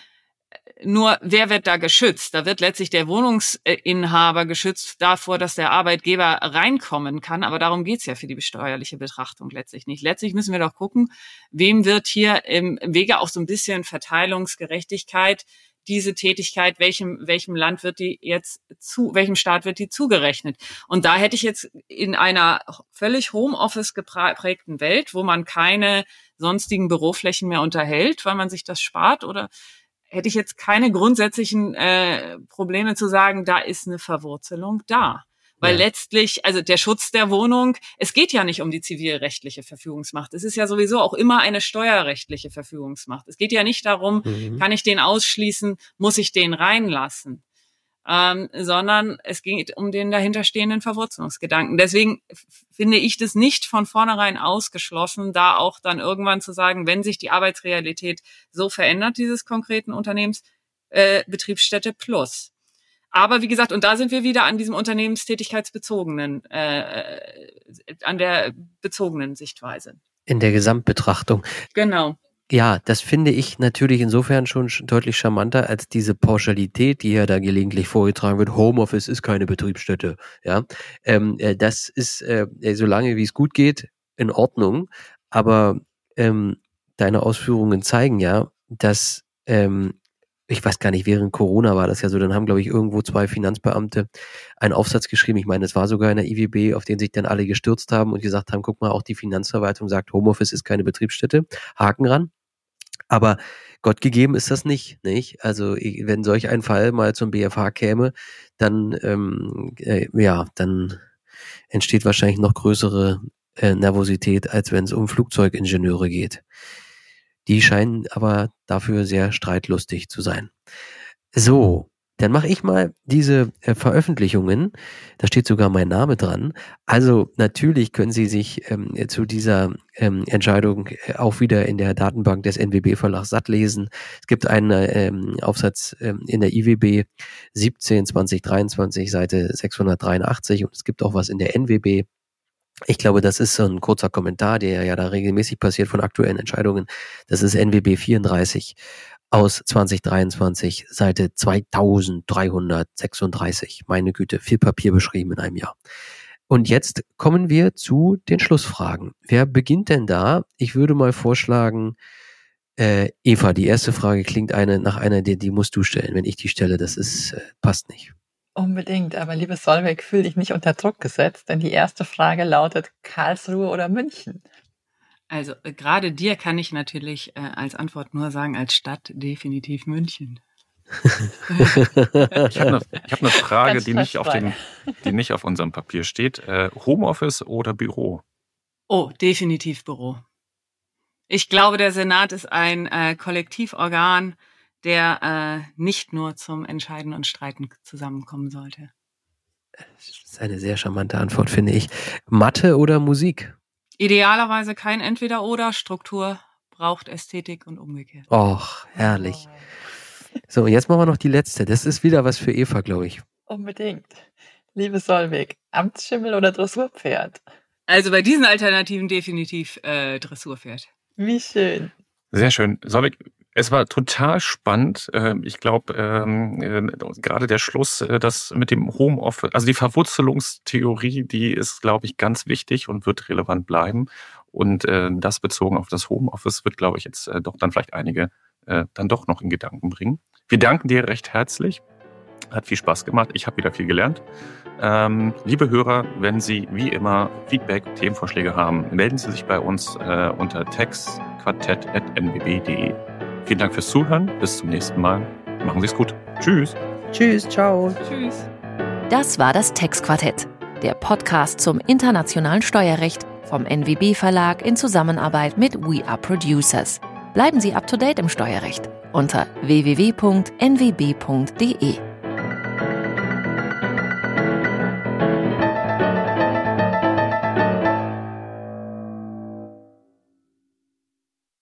nur wer wird da geschützt? Da wird letztlich der Wohnungsinhaber geschützt davor, dass der Arbeitgeber reinkommen kann. Aber darum geht's ja für die besteuerliche Betrachtung letztlich nicht. Letztlich müssen wir doch gucken, wem wird hier im Wege auch so ein bisschen Verteilungsgerechtigkeit diese Tätigkeit, welchem, welchem Land wird die jetzt zu, welchem Staat wird die zugerechnet? Und da hätte ich jetzt in einer völlig Homeoffice geprägten Welt, wo man keine sonstigen Büroflächen mehr unterhält, weil man sich das spart oder hätte ich jetzt keine grundsätzlichen äh, Probleme zu sagen, da ist eine Verwurzelung da. Weil ja. letztlich, also der Schutz der Wohnung, es geht ja nicht um die zivilrechtliche Verfügungsmacht. Es ist ja sowieso auch immer eine steuerrechtliche Verfügungsmacht. Es geht ja nicht darum, mhm. kann ich den ausschließen, muss ich den reinlassen ähm, sondern es geht um den dahinterstehenden Verwurzelungsgedanken. Deswegen finde ich das nicht von vornherein ausgeschlossen, da auch dann irgendwann zu sagen, wenn sich die Arbeitsrealität so verändert, dieses konkreten Unternehmens, äh, Betriebsstätte plus. Aber wie gesagt, und da sind wir wieder an diesem unternehmenstätigkeitsbezogenen, äh, an der bezogenen Sichtweise. In der Gesamtbetrachtung. Genau. Ja, das finde ich natürlich insofern schon deutlich charmanter als diese Pauschalität, die ja da gelegentlich vorgetragen wird. Homeoffice ist keine Betriebsstätte. Ja, ähm, äh, das ist äh, äh, solange wie es gut geht in Ordnung. Aber ähm, deine Ausführungen zeigen ja, dass ähm, ich weiß gar nicht, während Corona war das ja so, dann haben, glaube ich, irgendwo zwei Finanzbeamte einen Aufsatz geschrieben. Ich meine, es war sogar in der IWB, auf den sich dann alle gestürzt haben und gesagt haben, guck mal, auch die Finanzverwaltung sagt, Homeoffice ist keine Betriebsstätte. Haken ran. Aber Gott gegeben ist das nicht, nicht? Also wenn solch ein Fall mal zum BFH käme, dann ähm, äh, ja, dann entsteht wahrscheinlich noch größere äh, Nervosität, als wenn es um Flugzeugingenieure geht. Die scheinen aber dafür sehr streitlustig zu sein. So, dann mache ich mal diese äh, Veröffentlichungen. Da steht sogar mein Name dran. Also natürlich können Sie sich ähm, zu dieser ähm, Entscheidung äh, auch wieder in der Datenbank des NWB Verlags satt lesen. Es gibt einen ähm, Aufsatz ähm, in der IWB 17 2023 Seite 683 und es gibt auch was in der NWB ich glaube, das ist so ein kurzer Kommentar, der ja da regelmäßig passiert von aktuellen Entscheidungen. Das ist NWB 34 aus 2023, Seite 2336. Meine Güte, viel Papier beschrieben in einem Jahr. Und jetzt kommen wir zu den Schlussfragen. Wer beginnt denn da? Ich würde mal vorschlagen, äh, Eva, die erste Frage klingt eine nach einer, die, die musst du stellen. Wenn ich die stelle, das ist, äh, passt nicht. Unbedingt, aber liebe Solveig, fühle dich nicht unter Druck gesetzt, denn die erste Frage lautet Karlsruhe oder München? Also äh, gerade dir kann ich natürlich äh, als Antwort nur sagen, als Stadt definitiv München. ich habe eine, hab eine Frage, die nicht, auf dem, die nicht auf unserem Papier steht. Äh, Homeoffice oder Büro? Oh, definitiv Büro. Ich glaube, der Senat ist ein äh, Kollektivorgan, der äh, nicht nur zum Entscheiden und Streiten zusammenkommen sollte. Das ist eine sehr charmante Antwort, finde ich. Mathe oder Musik? Idealerweise kein Entweder-Oder. Struktur braucht Ästhetik und umgekehrt. Och, herrlich. So, jetzt machen wir noch die letzte. Das ist wieder was für Eva, glaube ich. Unbedingt. Liebe Solvig, Amtsschimmel oder Dressurpferd? Also bei diesen Alternativen definitiv äh, Dressurpferd. Wie schön. Sehr schön. Solvik, es war total spannend. Ähm, Ich glaube, ähm, äh, gerade der Schluss, äh, das mit dem Homeoffice, also die Verwurzelungstheorie, die ist, glaube ich, ganz wichtig und wird relevant bleiben. Und äh, das bezogen auf das Homeoffice wird, glaube ich, jetzt äh, doch dann vielleicht einige dann doch noch in Gedanken bringen. Wir danken dir recht herzlich. Hat viel Spaß gemacht. Ich habe wieder viel gelernt. Ähm, liebe Hörer, wenn Sie wie immer Feedback, Themenvorschläge haben, melden Sie sich bei uns unter textquartett.nbb.de. Vielen Dank fürs Zuhören. Bis zum nächsten Mal. Machen Sie es gut. Tschüss. Tschüss, ciao. Tschüss. Das war das Textquartett, der Podcast zum internationalen Steuerrecht vom NWB Verlag in Zusammenarbeit mit We Are Producers. Bleiben Sie up to date im Steuerrecht unter www.nwb.de.